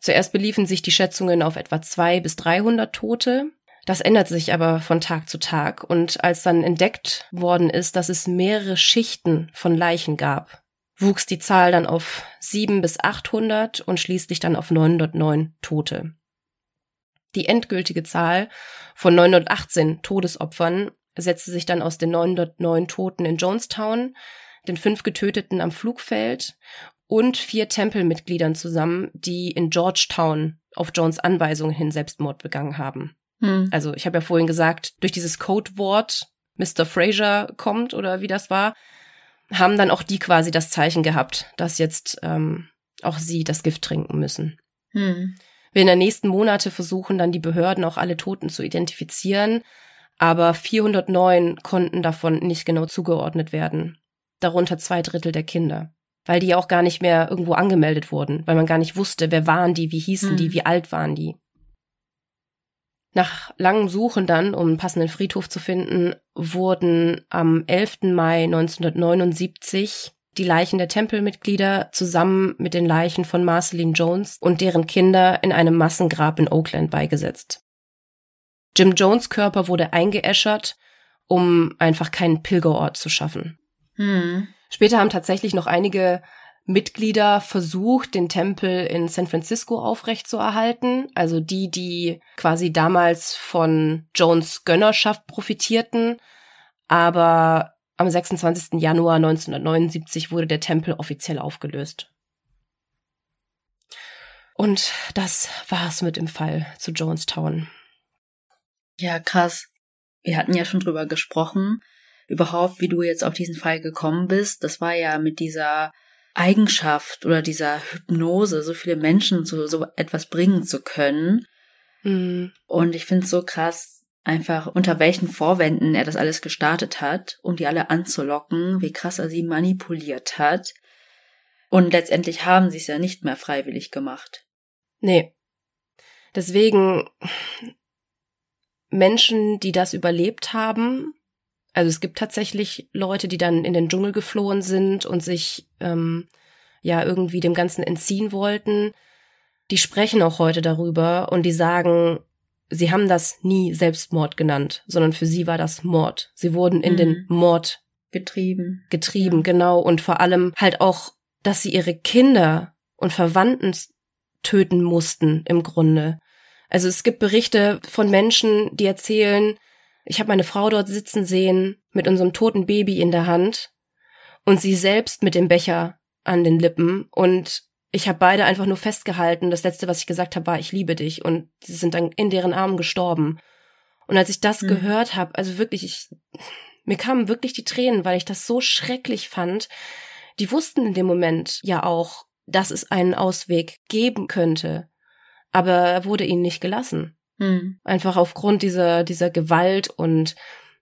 Zuerst beliefen sich die Schätzungen auf etwa zwei bis dreihundert Tote. Das ändert sich aber von Tag zu Tag und als dann entdeckt worden ist, dass es mehrere Schichten von Leichen gab, wuchs die Zahl dann auf 7 bis 800 und schließlich dann auf 909 Tote. Die endgültige Zahl von 918 Todesopfern setzte sich dann aus den 909 Toten in Jonestown, den fünf Getöteten am Flugfeld und vier Tempelmitgliedern zusammen, die in Georgetown auf Jones Anweisungen hin Selbstmord begangen haben. Hm. Also ich habe ja vorhin gesagt, durch dieses Codewort Mr. Fraser kommt oder wie das war, haben dann auch die quasi das Zeichen gehabt, dass jetzt ähm, auch sie das Gift trinken müssen. Hm. Wir in der nächsten Monate versuchen dann die Behörden auch alle Toten zu identifizieren, aber 409 konnten davon nicht genau zugeordnet werden. Darunter zwei Drittel der Kinder. Weil die auch gar nicht mehr irgendwo angemeldet wurden, weil man gar nicht wusste, wer waren die, wie hießen hm. die, wie alt waren die. Nach langem Suchen dann, um einen passenden Friedhof zu finden, wurden am 11. Mai 1979 die Leichen der Tempelmitglieder zusammen mit den Leichen von Marceline Jones und deren Kinder in einem Massengrab in Oakland beigesetzt. Jim Jones Körper wurde eingeäschert, um einfach keinen Pilgerort zu schaffen. Hm. Später haben tatsächlich noch einige Mitglieder versucht, den Tempel in San Francisco aufrechtzuerhalten. Also die, die quasi damals von Jones Gönnerschaft profitierten. Aber am 26. Januar 1979 wurde der Tempel offiziell aufgelöst. Und das war's mit dem Fall zu Jonestown. Ja, krass. Wir hatten ja schon drüber gesprochen, überhaupt, wie du jetzt auf diesen Fall gekommen bist. Das war ja mit dieser Eigenschaft oder dieser Hypnose, so viele Menschen zu so etwas bringen zu können. Mhm. Und ich finde es so krass, einfach unter welchen Vorwänden er das alles gestartet hat, um die alle anzulocken, wie krass er sie manipuliert hat. Und letztendlich haben sie es ja nicht mehr freiwillig gemacht. Nee. Deswegen Menschen, die das überlebt haben, also es gibt tatsächlich Leute, die dann in den Dschungel geflohen sind und sich ähm, ja irgendwie dem Ganzen entziehen wollten. Die sprechen auch heute darüber und die sagen, sie haben das nie Selbstmord genannt, sondern für sie war das Mord. Sie wurden in mhm. den Mord getrieben. Getrieben, ja. genau. Und vor allem halt auch, dass sie ihre Kinder und Verwandten töten mussten im Grunde. Also es gibt Berichte von Menschen, die erzählen, ich habe meine Frau dort sitzen sehen mit unserem toten Baby in der Hand und sie selbst mit dem Becher an den Lippen und ich habe beide einfach nur festgehalten. Das letzte, was ich gesagt habe, war ich liebe dich und sie sind dann in deren Armen gestorben. Und als ich das mhm. gehört habe, also wirklich ich mir kamen wirklich die Tränen, weil ich das so schrecklich fand. Die wussten in dem Moment ja auch, dass es einen Ausweg geben könnte, aber er wurde ihnen nicht gelassen. Mhm. Einfach aufgrund dieser, dieser Gewalt und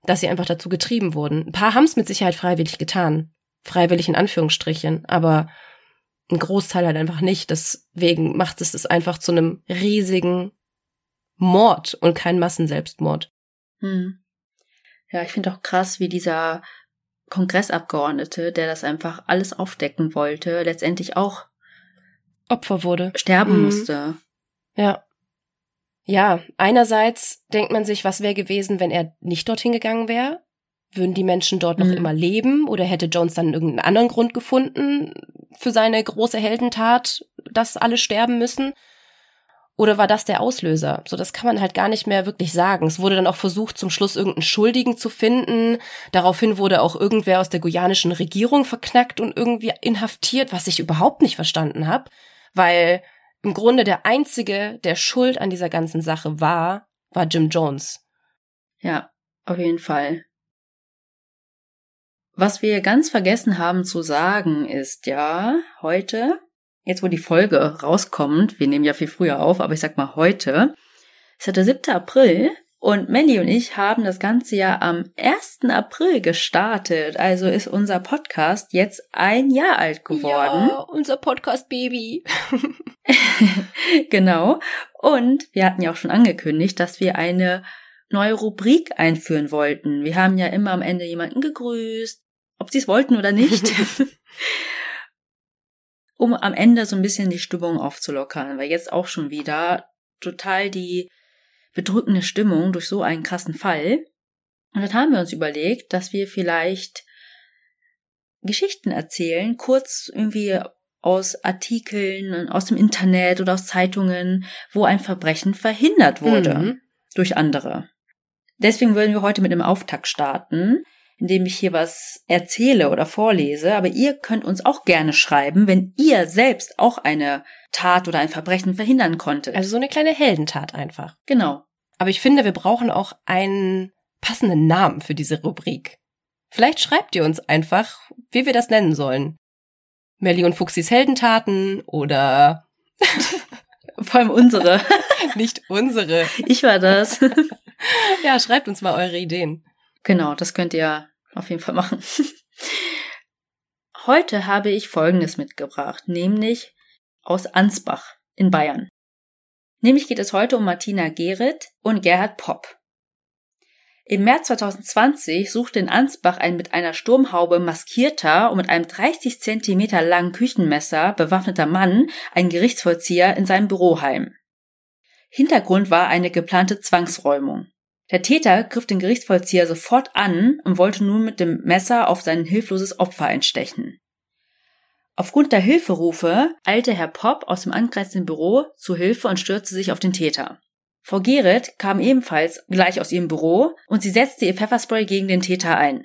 dass sie einfach dazu getrieben wurden. Ein paar haben es mit Sicherheit freiwillig getan. Freiwillig in Anführungsstrichen, aber ein Großteil halt einfach nicht. Deswegen macht es es einfach zu einem riesigen Mord und kein Massenselbstmord. Hm. Ja, ich finde auch krass, wie dieser Kongressabgeordnete, der das einfach alles aufdecken wollte, letztendlich auch Opfer wurde. Sterben mhm. musste. Ja. Ja, einerseits denkt man sich, was wäre gewesen, wenn er nicht dorthin gegangen wäre? Würden die Menschen dort noch mhm. immer leben oder hätte Jones dann irgendeinen anderen Grund gefunden für seine große Heldentat, dass alle sterben müssen? Oder war das der Auslöser? So, das kann man halt gar nicht mehr wirklich sagen. Es wurde dann auch versucht, zum Schluss irgendeinen Schuldigen zu finden. Daraufhin wurde auch irgendwer aus der guyanischen Regierung verknackt und irgendwie inhaftiert, was ich überhaupt nicht verstanden habe, weil im Grunde der einzige, der Schuld an dieser ganzen Sache war, war Jim Jones. Ja, auf jeden Fall. Was wir ganz vergessen haben zu sagen ist ja, heute, jetzt wo die Folge rauskommt, wir nehmen ja viel früher auf, aber ich sag mal heute, ist ja der 7. April und Melly und ich haben das Ganze ja am 1. April gestartet. Also ist unser Podcast jetzt ein Jahr alt geworden. Ja, unser Podcast-Baby. genau. Und wir hatten ja auch schon angekündigt, dass wir eine neue Rubrik einführen wollten. Wir haben ja immer am Ende jemanden gegrüßt, ob sie es wollten oder nicht. um am Ende so ein bisschen die Stimmung aufzulockern, weil jetzt auch schon wieder total die bedrückende Stimmung durch so einen krassen Fall. Und dann haben wir uns überlegt, dass wir vielleicht Geschichten erzählen, kurz irgendwie aus Artikeln, aus dem Internet oder aus Zeitungen, wo ein Verbrechen verhindert wurde mhm. durch andere. Deswegen würden wir heute mit einem Auftakt starten, indem ich hier was erzähle oder vorlese, aber ihr könnt uns auch gerne schreiben, wenn ihr selbst auch eine Tat oder ein Verbrechen verhindern konntet. Also so eine kleine Heldentat einfach. Genau. Aber ich finde, wir brauchen auch einen passenden Namen für diese Rubrik. Vielleicht schreibt ihr uns einfach, wie wir das nennen sollen. Melly und Fuchsis Heldentaten oder Vor allem unsere. Nicht unsere. Ich war das. ja, schreibt uns mal eure Ideen. Genau, das könnt ihr auf jeden Fall machen. Heute habe ich Folgendes mitgebracht, nämlich aus Ansbach in Bayern. Nämlich geht es heute um Martina Gerrit und Gerhard Popp. Im März 2020 suchte in Ansbach ein mit einer Sturmhaube maskierter und mit einem 30 Zentimeter langen Küchenmesser bewaffneter Mann einen Gerichtsvollzieher in seinem Büroheim. Hintergrund war eine geplante Zwangsräumung. Der Täter griff den Gerichtsvollzieher sofort an und wollte nun mit dem Messer auf sein hilfloses Opfer einstechen. Aufgrund der Hilferufe eilte Herr Popp aus dem angrenzenden Büro zu Hilfe und stürzte sich auf den Täter. Frau Gerrit kam ebenfalls gleich aus ihrem Büro und sie setzte ihr Pfefferspray gegen den Täter ein.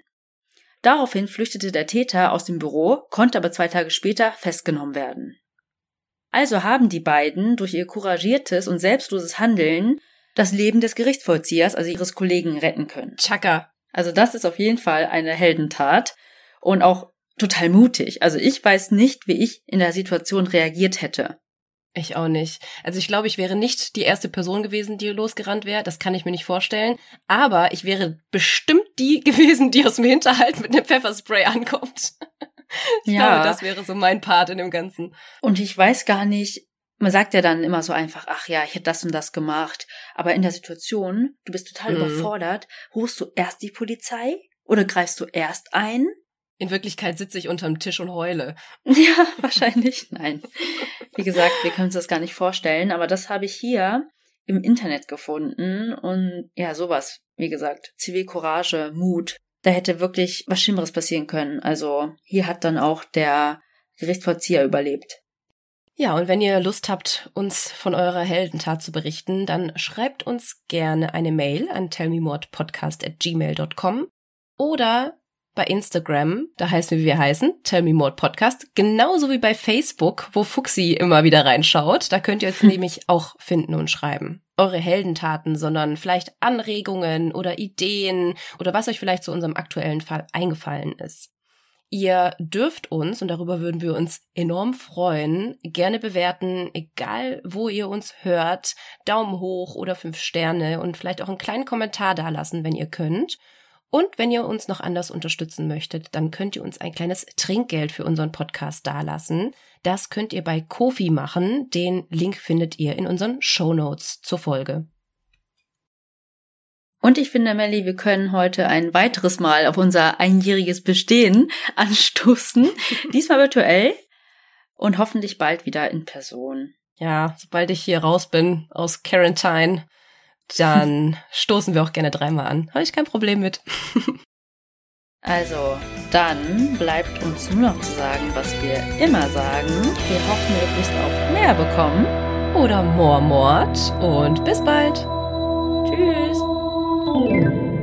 Daraufhin flüchtete der Täter aus dem Büro, konnte aber zwei Tage später festgenommen werden. Also haben die beiden durch ihr couragiertes und selbstloses Handeln das Leben des Gerichtsvollziehers, also ihres Kollegen, retten können. Chaka. Also das ist auf jeden Fall eine Heldentat und auch total mutig. Also ich weiß nicht, wie ich in der Situation reagiert hätte. Ich auch nicht. Also ich glaube, ich wäre nicht die erste Person gewesen, die losgerannt wäre. Das kann ich mir nicht vorstellen. Aber ich wäre bestimmt die gewesen, die aus dem Hinterhalt mit einem Pfefferspray ankommt. Ich ja. glaube, das wäre so mein Part in dem Ganzen. Und ich weiß gar nicht, man sagt ja dann immer so einfach, ach ja, ich hätte das und das gemacht. Aber in der Situation, du bist total mhm. überfordert, rufst du erst die Polizei oder greifst du erst ein? In Wirklichkeit sitze ich unterm Tisch und heule. Ja, wahrscheinlich. Nein. Wie gesagt, wir können uns das gar nicht vorstellen, aber das habe ich hier im Internet gefunden und ja, sowas, wie gesagt, Zivilcourage, Mut. Da hätte wirklich was Schlimmeres passieren können. Also hier hat dann auch der Gerichtsvollzieher überlebt. Ja, und wenn ihr Lust habt, uns von eurer Heldentat zu berichten, dann schreibt uns gerne eine Mail an tellmemorepodcast@gmail.com oder bei Instagram, da heißen wir, wie wir heißen, Tell Me More Podcast, genauso wie bei Facebook, wo Fuxi immer wieder reinschaut. Da könnt ihr uns nämlich auch finden und schreiben. Eure Heldentaten, sondern vielleicht Anregungen oder Ideen oder was euch vielleicht zu unserem aktuellen Fall eingefallen ist. Ihr dürft uns, und darüber würden wir uns enorm freuen, gerne bewerten, egal wo ihr uns hört, Daumen hoch oder fünf Sterne und vielleicht auch einen kleinen Kommentar dalassen, wenn ihr könnt. Und wenn ihr uns noch anders unterstützen möchtet, dann könnt ihr uns ein kleines Trinkgeld für unseren Podcast dalassen. Das könnt ihr bei Kofi machen. Den Link findet ihr in unseren Show Notes zur Folge. Und ich finde, Melly, wir können heute ein weiteres Mal auf unser einjähriges Bestehen anstoßen. Diesmal virtuell und hoffentlich bald wieder in Person. Ja, sobald ich hier raus bin aus Quarantine, dann stoßen wir auch gerne dreimal an. Habe ich kein Problem mit. also, dann bleibt uns nur noch zu sagen, was wir immer sagen. Wir hoffen, ihr Lust auf mehr bekommen. Oder more Mord. Und bis bald. Tschüss. Oh!